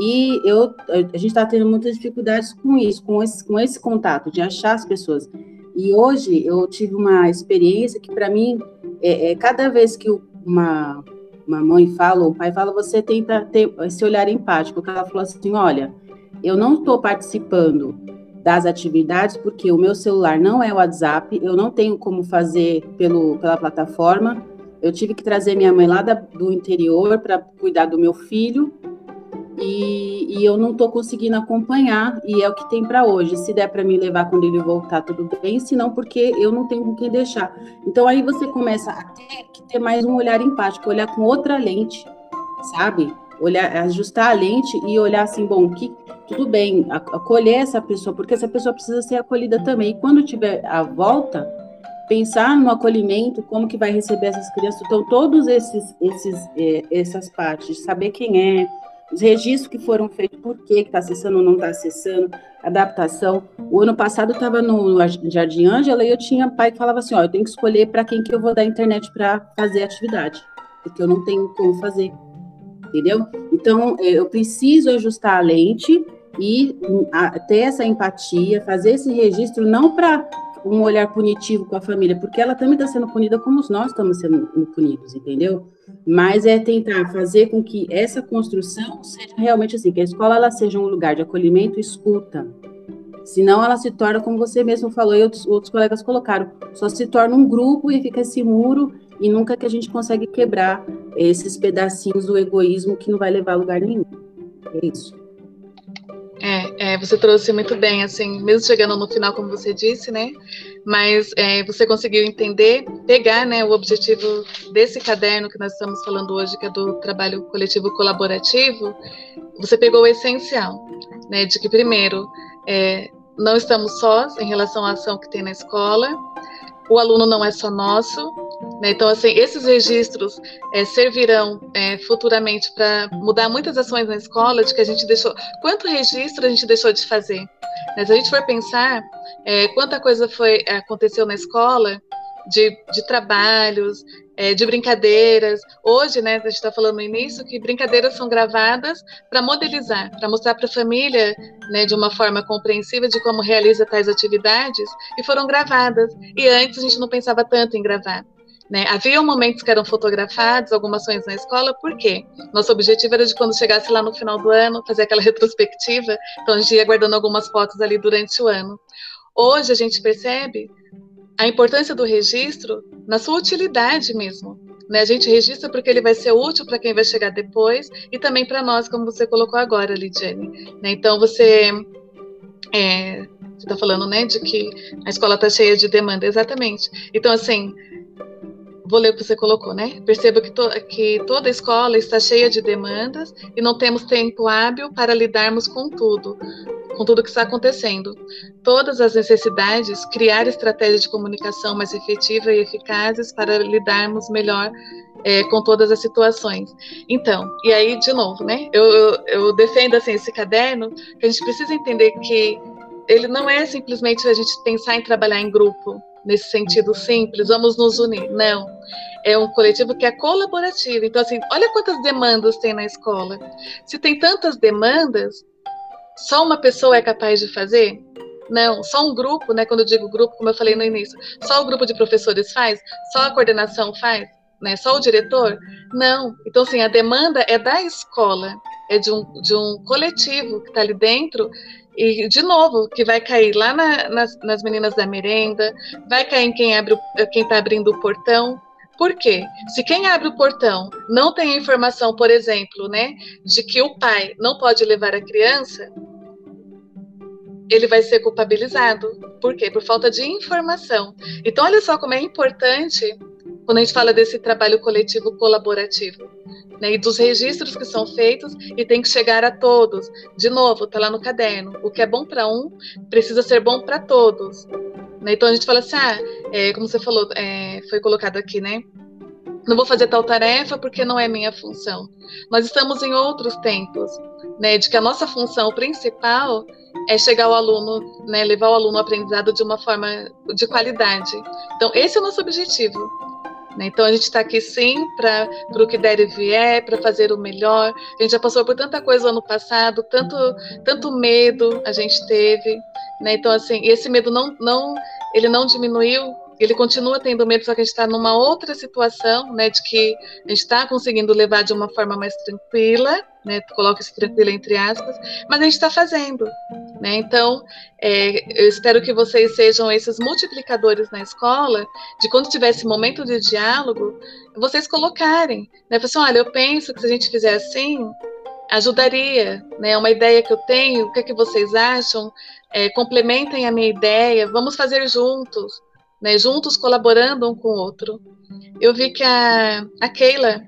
E eu, a gente está tendo muitas dificuldades com isso, com esse, com esse contato, de achar as pessoas. E hoje eu tive uma experiência que, para mim, é, é, cada vez que uma, uma mãe fala, ou um pai fala, você tenta ter esse olhar empático. Ela falou assim: olha, eu não estou participando das atividades, porque o meu celular não é WhatsApp, eu não tenho como fazer pelo, pela plataforma. Eu tive que trazer minha mãe lá da, do interior para cuidar do meu filho e, e eu não estou conseguindo acompanhar e é o que tem para hoje. Se der para me levar quando ele voltar, tudo bem, se não, porque eu não tenho com quem deixar. Então aí você começa a ter que ter mais um olhar empático, olhar com outra lente, sabe? Olhar, ajustar a lente e olhar assim, bom, que tudo bem, acolher essa pessoa, porque essa pessoa precisa ser acolhida também. E quando tiver a volta, pensar no acolhimento, como que vai receber essas crianças. Então, todos esses, esses é, essas partes, saber quem é, os registros que foram feitos, por que está acessando ou não está acessando, adaptação. O ano passado eu estava no, Jardim Ângela e eu tinha pai que falava assim, ó, eu tenho que escolher para quem que eu vou dar internet para fazer atividade, porque eu não tenho como fazer, entendeu? Então, é, eu preciso ajustar a lente e a, ter essa empatia, fazer esse registro não para um olhar punitivo com a família, porque ela também está sendo punida como nós estamos sendo punidos, entendeu? Mas é tentar fazer com que essa construção seja realmente assim, que a escola ela seja um lugar de acolhimento e escuta. Senão ela se torna, como você mesmo falou e outros, outros colegas colocaram, só se torna um grupo e fica esse muro e nunca que a gente consegue quebrar esses pedacinhos do egoísmo que não vai levar a lugar nenhum. É isso. É, é, você trouxe muito bem, assim, mesmo chegando no final, como você disse, né? Mas é, você conseguiu entender, pegar, né, o objetivo desse caderno que nós estamos falando hoje, que é do trabalho coletivo colaborativo. Você pegou o essencial, né? De que primeiro é, não estamos sós em relação à ação que tem na escola. O aluno não é só nosso? Então, assim, esses registros é, servirão é, futuramente para mudar muitas ações na escola de que a gente deixou. Quanto registro a gente deixou de fazer? Mas se a gente for pensar é, quanta coisa foi aconteceu na escola de, de trabalhos, é, de brincadeiras. Hoje, né, a gente está falando no início que brincadeiras são gravadas para modelizar, para mostrar para a família, né, de uma forma compreensível de como realiza tais atividades, e foram gravadas. E antes a gente não pensava tanto em gravar. Né? Havia momentos que eram fotografados, algumas ações na escola, por quê? Nosso objetivo era de quando chegasse lá no final do ano, fazer aquela retrospectiva, então a gente ia guardando algumas fotos ali durante o ano. Hoje a gente percebe a importância do registro na sua utilidade mesmo. Né? A gente registra porque ele vai ser útil para quem vai chegar depois e também para nós, como você colocou agora, Lidiane. Né? Então você é, está falando, né, de que a escola está cheia de demanda, exatamente. Então, assim, vou ler o que você colocou, né? Perceba que, to que toda escola está cheia de demandas e não temos tempo hábil para lidarmos com tudo, com tudo que está acontecendo. Todas as necessidades, criar estratégias de comunicação mais efetivas e eficazes para lidarmos melhor é, com todas as situações. Então, e aí, de novo, né? Eu, eu, eu defendo assim, esse caderno, que a gente precisa entender que ele não é simplesmente a gente pensar em trabalhar em grupo, nesse sentido simples, vamos nos unir. Não. É um coletivo que é colaborativo. Então, assim, olha quantas demandas tem na escola. Se tem tantas demandas, só uma pessoa é capaz de fazer? Não, só um grupo, né? Quando eu digo grupo, como eu falei no início, só o grupo de professores faz? Só a coordenação faz? Né, só o diretor? Não. Então, assim, a demanda é da escola, é de um, de um coletivo que está ali dentro e, de novo, que vai cair lá na, nas, nas, meninas da merenda, vai cair em quem abre quem está abrindo o portão. Por quê? Se quem abre o portão não tem informação, por exemplo, né, de que o pai não pode levar a criança, ele vai ser culpabilizado. Por quê? Por falta de informação. Então, olha só como é importante quando a gente fala desse trabalho coletivo colaborativo né, e dos registros que são feitos e tem que chegar a todos. De novo, está lá no caderno. O que é bom para um precisa ser bom para todos. Né? Então a gente fala assim, ah, é, como você falou, é, foi colocado aqui, né? Não vou fazer tal tarefa porque não é minha função. Nós estamos em outros tempos, né, de que a nossa função principal é chegar ao aluno, né, levar o aluno ao aprendizado de uma forma de qualidade. Então, esse é o nosso objetivo. Né? Então a gente está aqui sim para o que der e vier, para fazer o melhor. A gente já passou por tanta coisa no ano passado, tanto, tanto medo a gente teve. Né? Então, assim, esse medo não, não, ele não diminuiu, ele continua tendo medo, só que a gente está numa outra situação, né, de que a gente está conseguindo levar de uma forma mais tranquila, né, coloca esse tranquilo entre aspas, mas a gente está fazendo, né, então é, eu espero que vocês sejam esses multiplicadores na escola, de quando tiver esse momento de diálogo, vocês colocarem, né, assim, olha, eu penso que se a gente fizer assim, ajudaria, né, uma ideia que eu tenho, o que, é que vocês acham, é, complementem a minha ideia, vamos fazer juntos, né, juntos colaborando um com o outro. Eu vi que a, a Keila,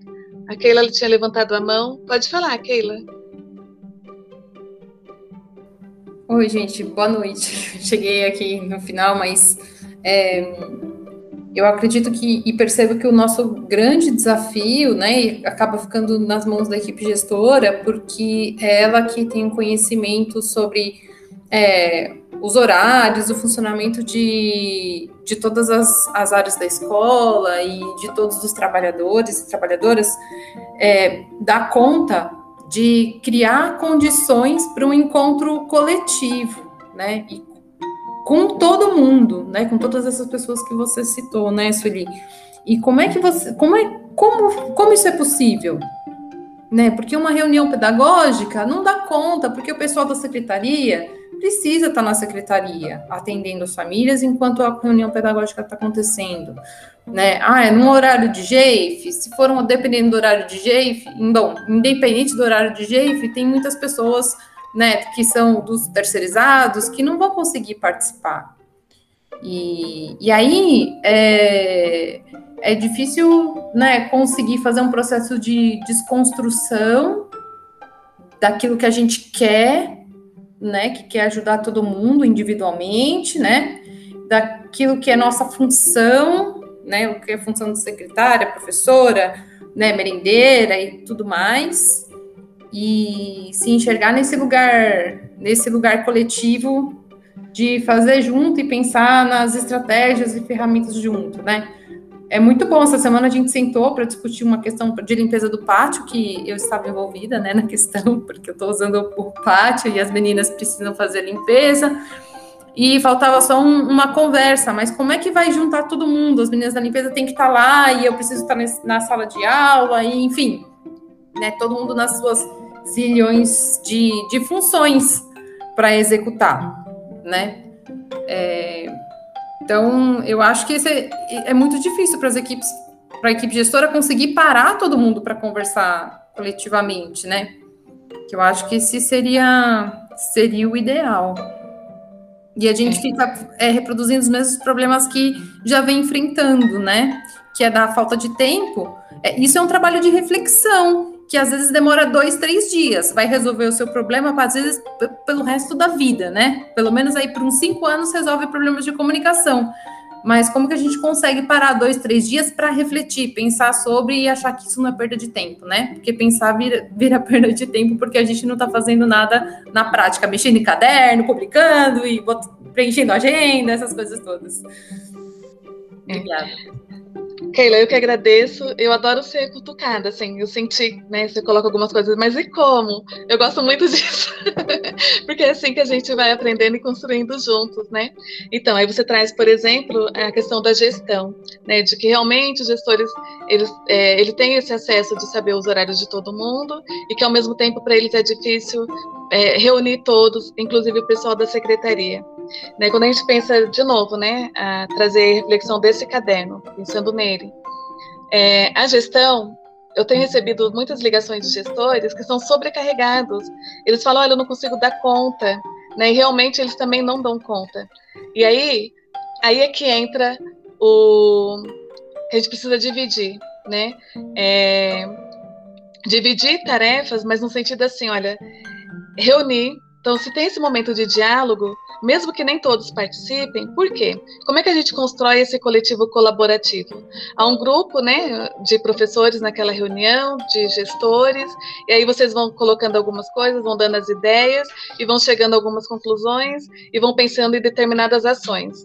a Keila tinha levantado a mão. Pode falar, Keila. Oi, gente, boa noite. [LAUGHS] Cheguei aqui no final, mas é, eu acredito que e percebo que o nosso grande desafio, né, acaba ficando nas mãos da equipe gestora, porque é ela que tem um conhecimento sobre é, os horários, o funcionamento de, de todas as, as áreas da escola e de todos os trabalhadores e trabalhadoras, é, dá conta de criar condições para um encontro coletivo, né? E com todo mundo, né? Com todas essas pessoas que você citou, né, Sueli? E como é que você, como é, como, como isso é possível? Né? Porque uma reunião pedagógica não dá conta, porque o pessoal da secretaria precisa estar na secretaria, atendendo as famílias enquanto a reunião pedagógica está acontecendo. Né? Ah, é num horário de GEIF, se for um, dependendo do horário de GEIF, bom, independente do horário de GEIF, tem muitas pessoas né, que são dos terceirizados que não vão conseguir participar. E, e aí é, é difícil né, conseguir fazer um processo de desconstrução daquilo que a gente quer né, que quer ajudar todo mundo individualmente, né, daquilo que é nossa função, né, o que é função de secretária, professora, né, merendeira e tudo mais, e se enxergar nesse lugar, nesse lugar coletivo de fazer junto e pensar nas estratégias e ferramentas junto, né? É muito bom. Essa semana a gente sentou para discutir uma questão de limpeza do pátio, que eu estava envolvida né, na questão, [LAUGHS] porque eu estou usando o pátio e as meninas precisam fazer limpeza. E faltava só um, uma conversa, mas como é que vai juntar todo mundo? As meninas da limpeza têm que estar tá lá e eu preciso estar tá na sala de aula, e enfim, né, todo mundo nas suas zilhões de, de funções para executar, né? É, então, eu acho que é, é muito difícil para as equipes, para a equipe gestora conseguir parar todo mundo para conversar coletivamente, né? Que eu acho que esse seria, seria o ideal. E a gente é. fica é, reproduzindo os mesmos problemas que já vem enfrentando, né? Que é da falta de tempo. É, isso é um trabalho de reflexão, que às vezes demora dois, três dias. Vai resolver o seu problema, às vezes, pelo resto da vida, né? Pelo menos aí por uns cinco anos resolve problemas de comunicação. Mas como que a gente consegue parar dois, três dias para refletir, pensar sobre e achar que isso não é perda de tempo, né? Porque pensar vira, vira [LAUGHS] perda de tempo porque a gente não está fazendo nada na prática, mexendo em caderno, publicando e preenchendo agenda, essas coisas todas. Obrigada. Keila, eu que agradeço. Eu adoro ser cutucada, assim. Eu senti, né? Você coloca algumas coisas, mas e como? Eu gosto muito [LAUGHS] disso. Porque é assim que a gente vai aprendendo e construindo juntos, né? Então, aí você traz, por exemplo, a questão da gestão, né? De que realmente os gestores, eles, é, ele tem esse acesso de saber os horários de todo mundo e que, ao mesmo tempo, para eles é difícil é, reunir todos, inclusive o pessoal da secretaria. Né, quando a gente pensa de novo, né, a trazer reflexão desse caderno, pensando nele, é, a gestão, eu tenho recebido muitas ligações de gestores que são sobrecarregados. Eles falam, olha, eu não consigo dar conta, né, e realmente eles também não dão conta. E aí, aí é que entra o a gente precisa dividir, né? É, dividir tarefas, mas no sentido assim, olha, reunir. Então, se tem esse momento de diálogo, mesmo que nem todos participem, por quê? Como é que a gente constrói esse coletivo colaborativo? Há um grupo, né, de professores naquela reunião, de gestores, e aí vocês vão colocando algumas coisas, vão dando as ideias e vão chegando a algumas conclusões e vão pensando em determinadas ações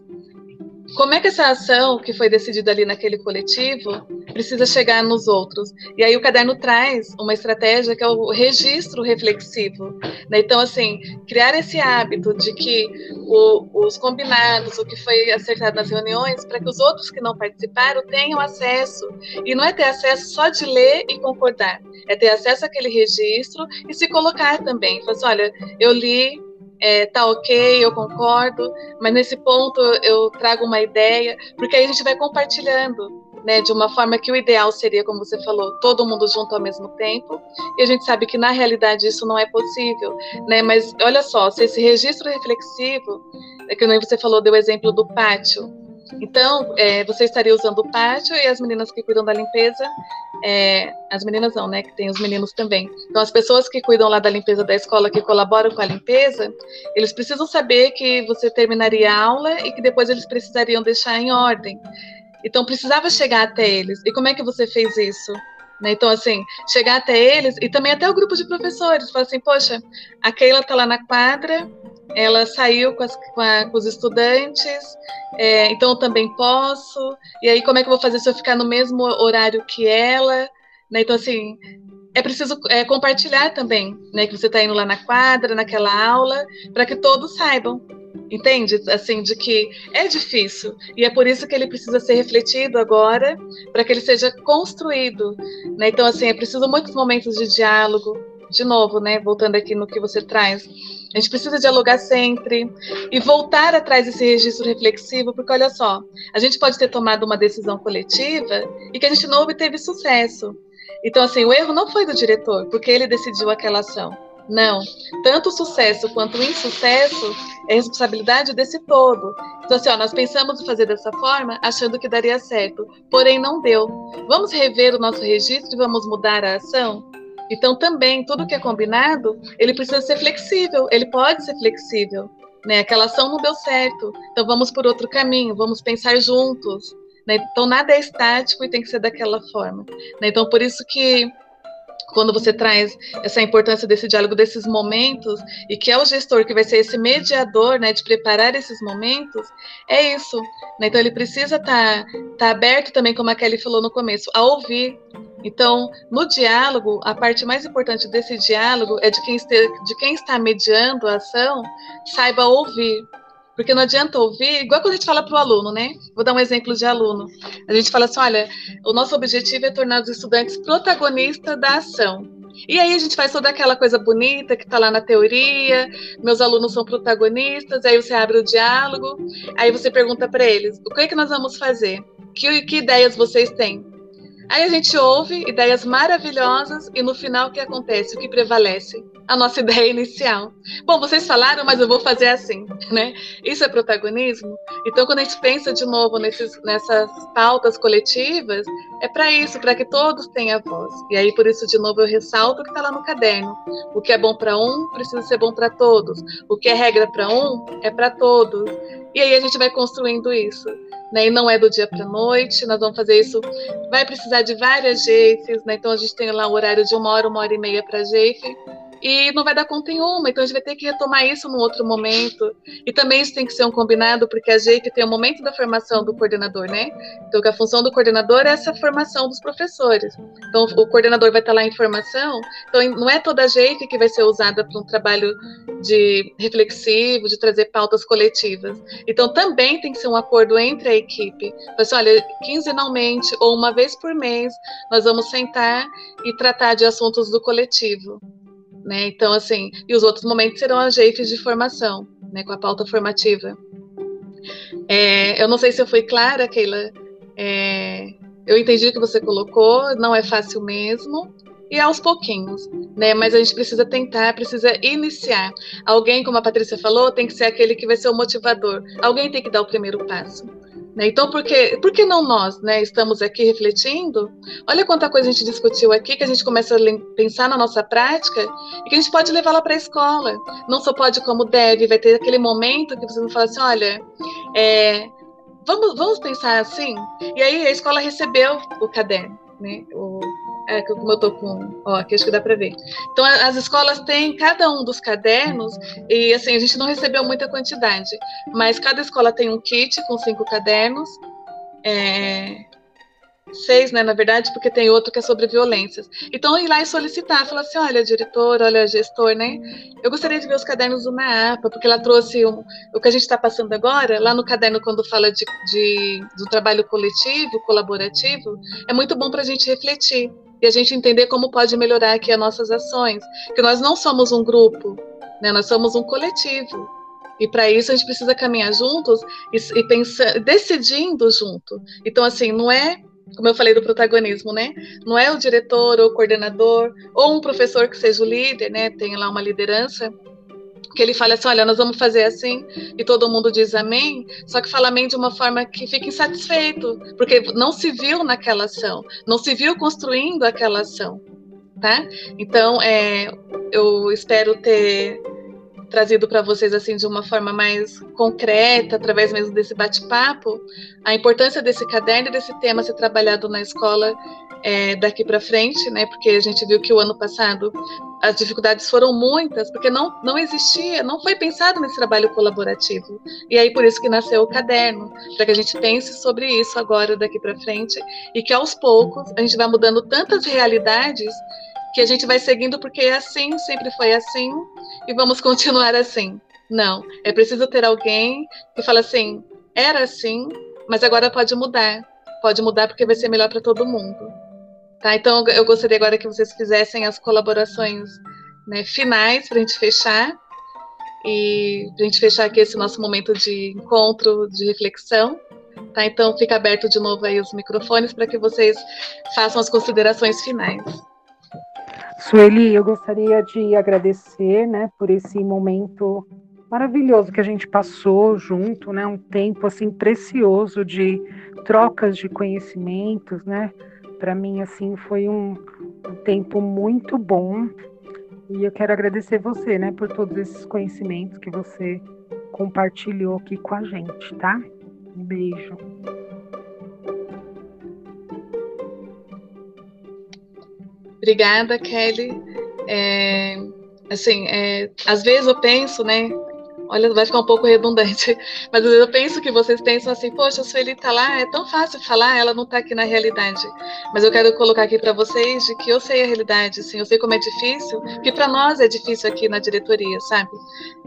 como é que essa ação que foi decidida ali naquele coletivo precisa chegar nos outros? E aí o caderno traz uma estratégia que é o registro reflexivo. Né? Então, assim, criar esse hábito de que o, os combinados, o que foi acertado nas reuniões, para que os outros que não participaram tenham acesso. E não é ter acesso só de ler e concordar, é ter acesso àquele registro e se colocar também. Falar assim, olha, eu li, é, tá ok, eu concordo, mas nesse ponto eu trago uma ideia, porque aí a gente vai compartilhando, né, de uma forma que o ideal seria, como você falou, todo mundo junto ao mesmo tempo, e a gente sabe que na realidade isso não é possível, né, mas olha só, se esse registro reflexivo, é que nem você falou, deu o exemplo do pátio, então, é, você estaria usando o pátio e as meninas que cuidam da limpeza, é, as meninas não, né? Que tem os meninos também. Então, as pessoas que cuidam lá da limpeza da escola, que colaboram com a limpeza, eles precisam saber que você terminaria a aula e que depois eles precisariam deixar em ordem. Então, precisava chegar até eles. E como é que você fez isso? Né? Então, assim, chegar até eles e também até o grupo de professores, falar assim, poxa, a Keila está lá na quadra, ela saiu com, as, com, a, com os estudantes, é, então eu também posso. E aí, como é que eu vou fazer se eu ficar no mesmo horário que ela? Né? Então, assim, é preciso é, compartilhar também, né? Que você está indo lá na quadra, naquela aula, para que todos saibam. Entende? Assim, de que é difícil. E é por isso que ele precisa ser refletido agora, para que ele seja construído. Né? Então, assim, é preciso muitos momentos de diálogo. De novo, né? Voltando aqui no que você traz a gente precisa dialogar sempre e voltar atrás desse registro reflexivo, porque olha só, a gente pode ter tomado uma decisão coletiva e que a gente não obteve sucesso. Então, assim, o erro não foi do diretor, porque ele decidiu aquela ação. Não. Tanto o sucesso quanto o insucesso é responsabilidade desse todo. Então, assim, ó, nós pensamos em fazer dessa forma, achando que daria certo, porém não deu. Vamos rever o nosso registro e vamos mudar a ação? Então, também, tudo que é combinado, ele precisa ser flexível, ele pode ser flexível. Né? Aquela ação não deu certo, então vamos por outro caminho, vamos pensar juntos. Né? Então, nada é estático e tem que ser daquela forma. Né? Então, por isso que quando você traz essa importância desse diálogo, desses momentos, e que é o gestor que vai ser esse mediador, né, de preparar esses momentos, é isso. Né? Então, ele precisa estar tá, tá aberto também, como a Kelly falou no começo, a ouvir. Então, no diálogo, a parte mais importante desse diálogo é de quem, este, de quem está mediando a ação saiba ouvir. Porque não adianta ouvir, igual quando a gente fala para o aluno, né? Vou dar um exemplo de aluno. A gente fala assim: olha, o nosso objetivo é tornar os estudantes protagonistas da ação. E aí a gente faz toda aquela coisa bonita que está lá na teoria, meus alunos são protagonistas, aí você abre o diálogo, aí você pergunta para eles, o que é que nós vamos fazer? Que, que ideias vocês têm? Aí a gente ouve ideias maravilhosas e no final o que acontece? O que prevalece? A nossa [LAUGHS] ideia inicial. Bom, vocês falaram, mas eu vou fazer assim, né? Isso é protagonismo? Então, quando a gente pensa de novo nesses, nessas pautas coletivas, é para isso, para que todos tenham voz. E aí, por isso, de novo, eu ressalto o que está lá no caderno. O que é bom para um precisa ser bom para todos. O que é regra para um é para todos. E aí a gente vai construindo isso né? E não é do dia para noite, nós vamos fazer isso. Vai precisar de várias GEIFs, né? Então a gente tem lá o horário de uma hora, uma hora e meia para GEIF e não vai dar conta em uma, então a gente vai ter que retomar isso num outro momento. E também isso tem que ser um combinado, porque a JEIC tem o momento da formação do coordenador, né? Então, a função do coordenador é essa formação dos professores. Então, o coordenador vai estar lá em formação, então não é toda a JEIC que vai ser usada para um trabalho de reflexivo, de trazer pautas coletivas. Então, também tem que ser um acordo entre a equipe. Assim, olha, quinzenalmente ou uma vez por mês, nós vamos sentar e tratar de assuntos do coletivo. Né? Então, assim, e os outros momentos serão as jeitos de formação, né, com a pauta formativa. É, eu não sei se eu fui clara, Keila. É, eu entendi o que você colocou, não é fácil mesmo, e aos pouquinhos, né? Mas a gente precisa tentar, precisa iniciar. Alguém, como a Patrícia falou, tem que ser aquele que vai ser o motivador. Alguém tem que dar o primeiro passo. Né? Então, por que, por que não nós né, estamos aqui refletindo? Olha quanta coisa a gente discutiu aqui, que a gente começa a pensar na nossa prática e que a gente pode levar lá para a escola. Não só pode como deve, vai ter aquele momento que você não fala assim, olha, é, vamos, vamos pensar assim? E aí a escola recebeu o caderno, né? O, é, como eu tô com. Ó, aqui acho que dá para ver. Então, as escolas têm cada um dos cadernos, e assim, a gente não recebeu muita quantidade, mas cada escola tem um kit com cinco cadernos. É, seis, né, na verdade, porque tem outro que é sobre violências. Então, ir lá e solicitar, falar assim, olha, diretor, olha, gestor, né, eu gostaria de ver os cadernos do NAAPA, porque ela trouxe um, o que a gente está passando agora, lá no caderno, quando fala de, de, do trabalho coletivo, colaborativo, é muito bom para a gente refletir e a gente entender como pode melhorar aqui as nossas ações, que nós não somos um grupo, né? Nós somos um coletivo. E para isso a gente precisa caminhar juntos e, e pensar, decidindo junto. Então assim, não é como eu falei do protagonismo, né? Não é o diretor ou o coordenador ou um professor que seja o líder, né? Tem lá uma liderança, que ele fala assim, olha, nós vamos fazer assim, e todo mundo diz amém, só que fala amém de uma forma que fica insatisfeito, porque não se viu naquela ação, não se viu construindo aquela ação, tá? Então, é, eu espero ter trazido para vocês assim de uma forma mais concreta, através mesmo desse bate-papo, a importância desse caderno e desse tema ser trabalhado na escola é, daqui para frente, né? Porque a gente viu que o ano passado as dificuldades foram muitas, porque não, não existia, não foi pensado nesse trabalho colaborativo. E aí por isso que nasceu o caderno, para que a gente pense sobre isso agora daqui para frente e que aos poucos a gente vai mudando tantas realidades que a gente vai seguindo porque é assim, sempre foi assim e vamos continuar assim. Não, é preciso ter alguém que fala assim, era assim, mas agora pode mudar. Pode mudar porque vai ser melhor para todo mundo. Tá? Então, eu gostaria agora que vocês fizessem as colaborações né, finais para a gente fechar. E a gente fechar aqui esse nosso momento de encontro, de reflexão. Tá? Então, fica aberto de novo aí os microfones para que vocês façam as considerações finais. Sueli, eu gostaria de agradecer né, por esse momento maravilhoso que a gente passou junto, né, um tempo assim precioso de trocas de conhecimentos, né, para mim assim foi um, um, tempo muito bom e eu quero agradecer você, né, por todos esses conhecimentos que você compartilhou aqui com a gente, tá? Um beijo. Obrigada, Kelly. É, assim, é, às vezes eu penso, né? Olha, vai ficar um pouco redundante, [LAUGHS] mas eu penso que vocês pensam assim, poxa, a Sueli tá lá, é tão fácil falar, ela não tá aqui na realidade. Mas eu quero colocar aqui para vocês de que eu sei a realidade, assim, eu sei como é difícil, que para nós é difícil aqui na diretoria, sabe?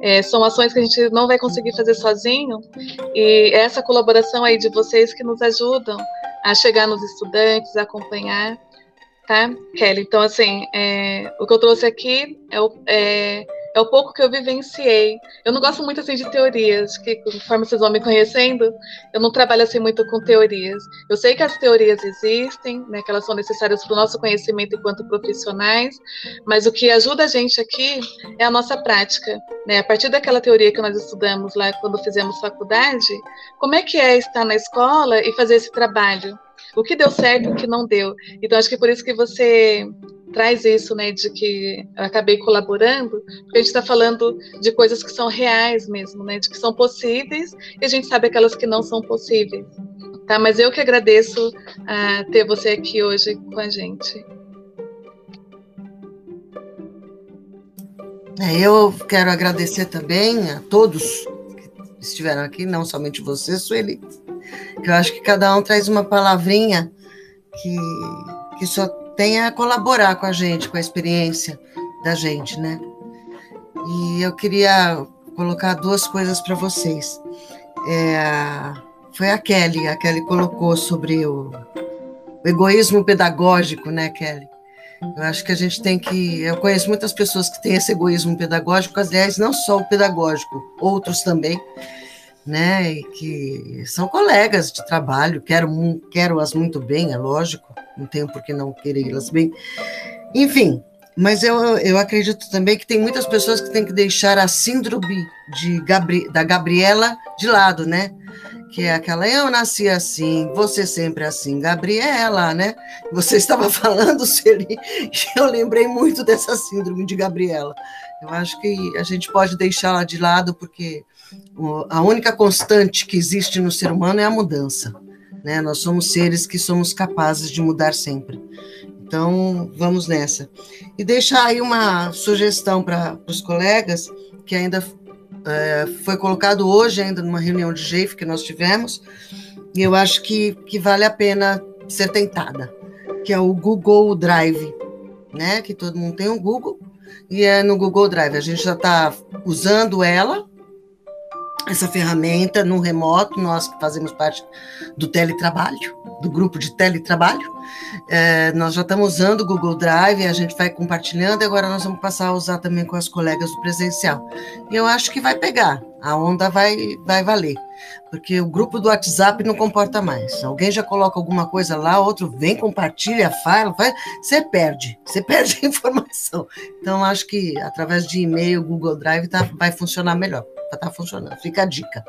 É, são ações que a gente não vai conseguir fazer sozinho, e é essa colaboração aí de vocês que nos ajudam a chegar nos estudantes, a acompanhar tá, Kelly? Então, assim, é, o que eu trouxe aqui é o, é, é o pouco que eu vivenciei. Eu não gosto muito, assim, de teorias, que conforme vocês vão me conhecendo, eu não trabalho, assim, muito com teorias. Eu sei que as teorias existem, né, que elas são necessárias para o nosso conhecimento enquanto profissionais, mas o que ajuda a gente aqui é a nossa prática, né? A partir daquela teoria que nós estudamos lá quando fizemos faculdade, como é que é estar na escola e fazer esse trabalho? o que deu certo e o que não deu. Então, acho que é por isso que você traz isso, né, de que eu acabei colaborando, porque a gente está falando de coisas que são reais mesmo, né, de que são possíveis, e a gente sabe aquelas que não são possíveis. Tá? Mas eu que agradeço a ter você aqui hoje com a gente. É, eu quero agradecer também a todos que estiveram aqui, não somente você, Sueli, eu acho que cada um traz uma palavrinha que, que só tem a colaborar com a gente, com a experiência da gente, né? E eu queria colocar duas coisas para vocês. É, foi a Kelly, a Kelly colocou sobre o, o egoísmo pedagógico, né, Kelly? Eu acho que a gente tem que. Eu conheço muitas pessoas que têm esse egoísmo pedagógico, aliás, não só o pedagógico, outros também, né, e que são colegas de trabalho, quero, quero-as muito bem, é lógico, não tenho por que não querê-las bem. Enfim, mas eu, eu acredito também que tem muitas pessoas que têm que deixar a síndrome de Gabri, da Gabriela de lado, né? Que é aquela, eu nasci assim, você sempre assim, Gabriela, né? Você [LAUGHS] estava falando, Celi, eu lembrei muito dessa síndrome de Gabriela. Eu acho que a gente pode deixá-la de lado, porque a única constante que existe no ser humano é a mudança. Né? Nós somos seres que somos capazes de mudar sempre. Então, vamos nessa. E deixar aí uma sugestão para os colegas, que ainda é, foi colocado hoje, ainda numa reunião de GEIF que nós tivemos, e eu acho que, que vale a pena ser tentada, que é o Google Drive, né? Que todo mundo tem um Google, e é no Google Drive. A gente já está usando ela, essa ferramenta no remoto, nós que fazemos parte do teletrabalho, do grupo de teletrabalho, é, nós já estamos usando o Google Drive, a gente vai compartilhando, e agora nós vamos passar a usar também com as colegas do presencial. E eu acho que vai pegar, a onda vai, vai valer, porque o grupo do WhatsApp não comporta mais. Alguém já coloca alguma coisa lá, outro vem, compartilha, fala, faz, você perde, você [LAUGHS] perde a informação. Então, acho que através de e-mail, Google Drive tá, vai funcionar melhor tá funcionando. Fica a dica.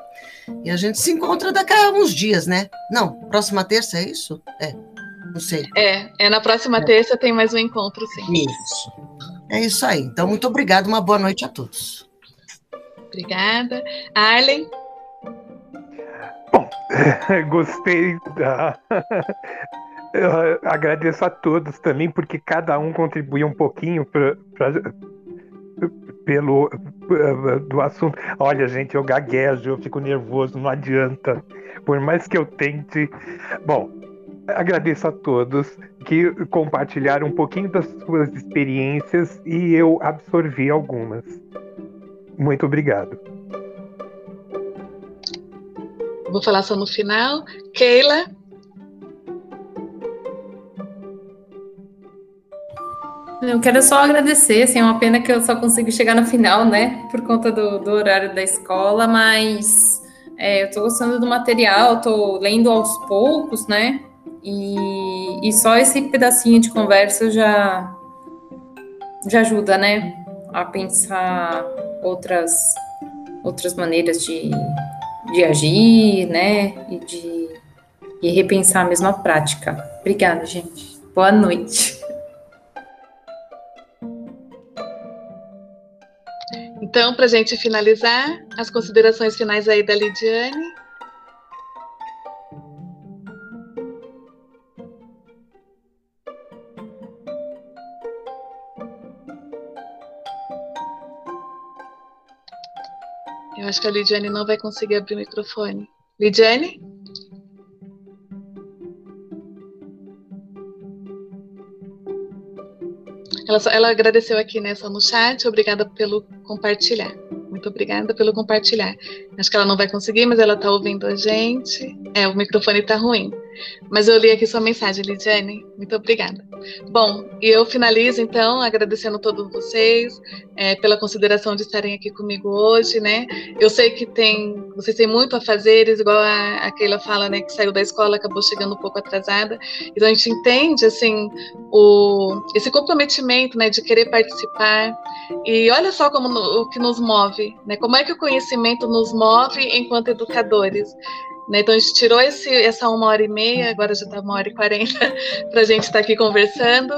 E a gente se encontra daqui a uns dias, né? Não, próxima terça é isso? É. Não sei. É, é na próxima é. terça tem mais um encontro, sim. Isso. É isso aí. Então, muito obrigado, uma boa noite a todos. Obrigada. Arlen? Bom, [LAUGHS] gostei da. [LAUGHS] Eu agradeço a todos também, porque cada um contribui um pouquinho para pelo do assunto. Olha, gente, eu gaguejo, eu fico nervoso, não adianta. Por mais que eu tente. Bom, agradeço a todos que compartilharam um pouquinho das suas experiências e eu absorvi algumas. Muito obrigado. Vou falar só no final. Keila, Eu quero só agradecer, assim, é uma pena que eu só consigo chegar no final, né, por conta do, do horário da escola, mas é, eu estou gostando do material, estou lendo aos poucos, né, e, e só esse pedacinho de conversa já, já ajuda, né, a pensar outras, outras maneiras de, de agir, né, e de e repensar a mesma prática. Obrigada, gente. Boa noite. Então, para a gente finalizar, as considerações finais aí da Lidiane. Eu acho que a Lidiane não vai conseguir abrir o microfone. Lidiane? Ela, ela agradeceu aqui, né, só no chat. Obrigada pelo compartilhar. Muito obrigada pelo compartilhar. Acho que ela não vai conseguir, mas ela está ouvindo a gente. É, o microfone está ruim. Mas eu li aqui sua mensagem, Lidiane. Muito obrigada. Bom, e eu finalizo então agradecendo a todos vocês é, pela consideração de estarem aqui comigo hoje, né? Eu sei que tem, vocês têm muito a fazer, igual a, a Keila fala, né? Que saiu da escola, acabou chegando um pouco atrasada. Então a gente entende assim o, esse comprometimento, né? De querer participar. E olha só como o que nos move, né? Como é que o conhecimento nos move enquanto educadores? Né? Então a gente tirou esse, essa uma hora e meia, agora já está uma hora e quarenta, [LAUGHS] para a gente estar tá aqui conversando.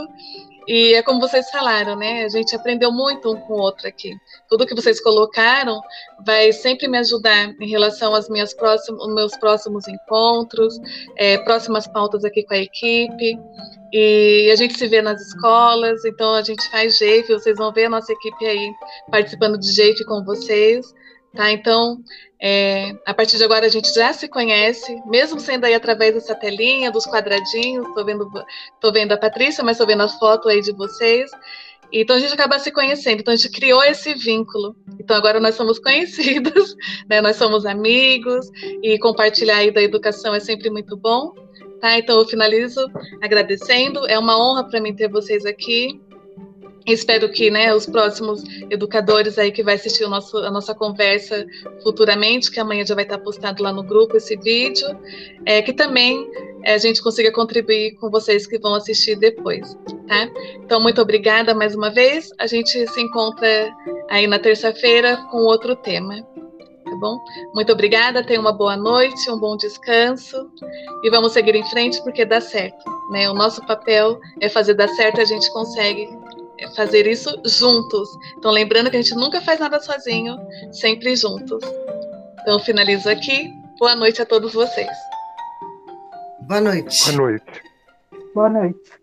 E é como vocês falaram, né? A gente aprendeu muito um com o outro aqui. Tudo que vocês colocaram vai sempre me ajudar em relação aos minhas próximos, meus próximos encontros, é, próximas pautas aqui com a equipe. E a gente se vê nas escolas, então a gente faz JAFE, vocês vão ver a nossa equipe aí participando de JAFE com vocês. Tá? Então, é, a partir de agora a gente já se conhece, mesmo sendo aí através dessa telinha, dos quadradinhos. Estou vendo, tô vendo a Patrícia, mas estou vendo a foto aí de vocês. Então a gente acaba se conhecendo. Então a gente criou esse vínculo. Então agora nós somos conhecidos, [LAUGHS] né? Nós somos amigos e compartilhar aí da educação é sempre muito bom. Tá? Então eu finalizo agradecendo. É uma honra para mim ter vocês aqui. Espero que né, os próximos educadores aí que vai assistir nosso, a nossa conversa futuramente, que amanhã já vai estar postado lá no grupo esse vídeo, é, que também é, a gente consiga contribuir com vocês que vão assistir depois, tá? Então, muito obrigada mais uma vez. A gente se encontra aí na terça-feira com outro tema, tá bom? Muito obrigada, tenha uma boa noite, um bom descanso e vamos seguir em frente porque dá certo, né? O nosso papel é fazer dar certo, a gente consegue fazer isso juntos. Então, lembrando que a gente nunca faz nada sozinho, sempre juntos. Então, finalizo aqui. Boa noite a todos vocês. Boa noite. Boa noite. Boa noite.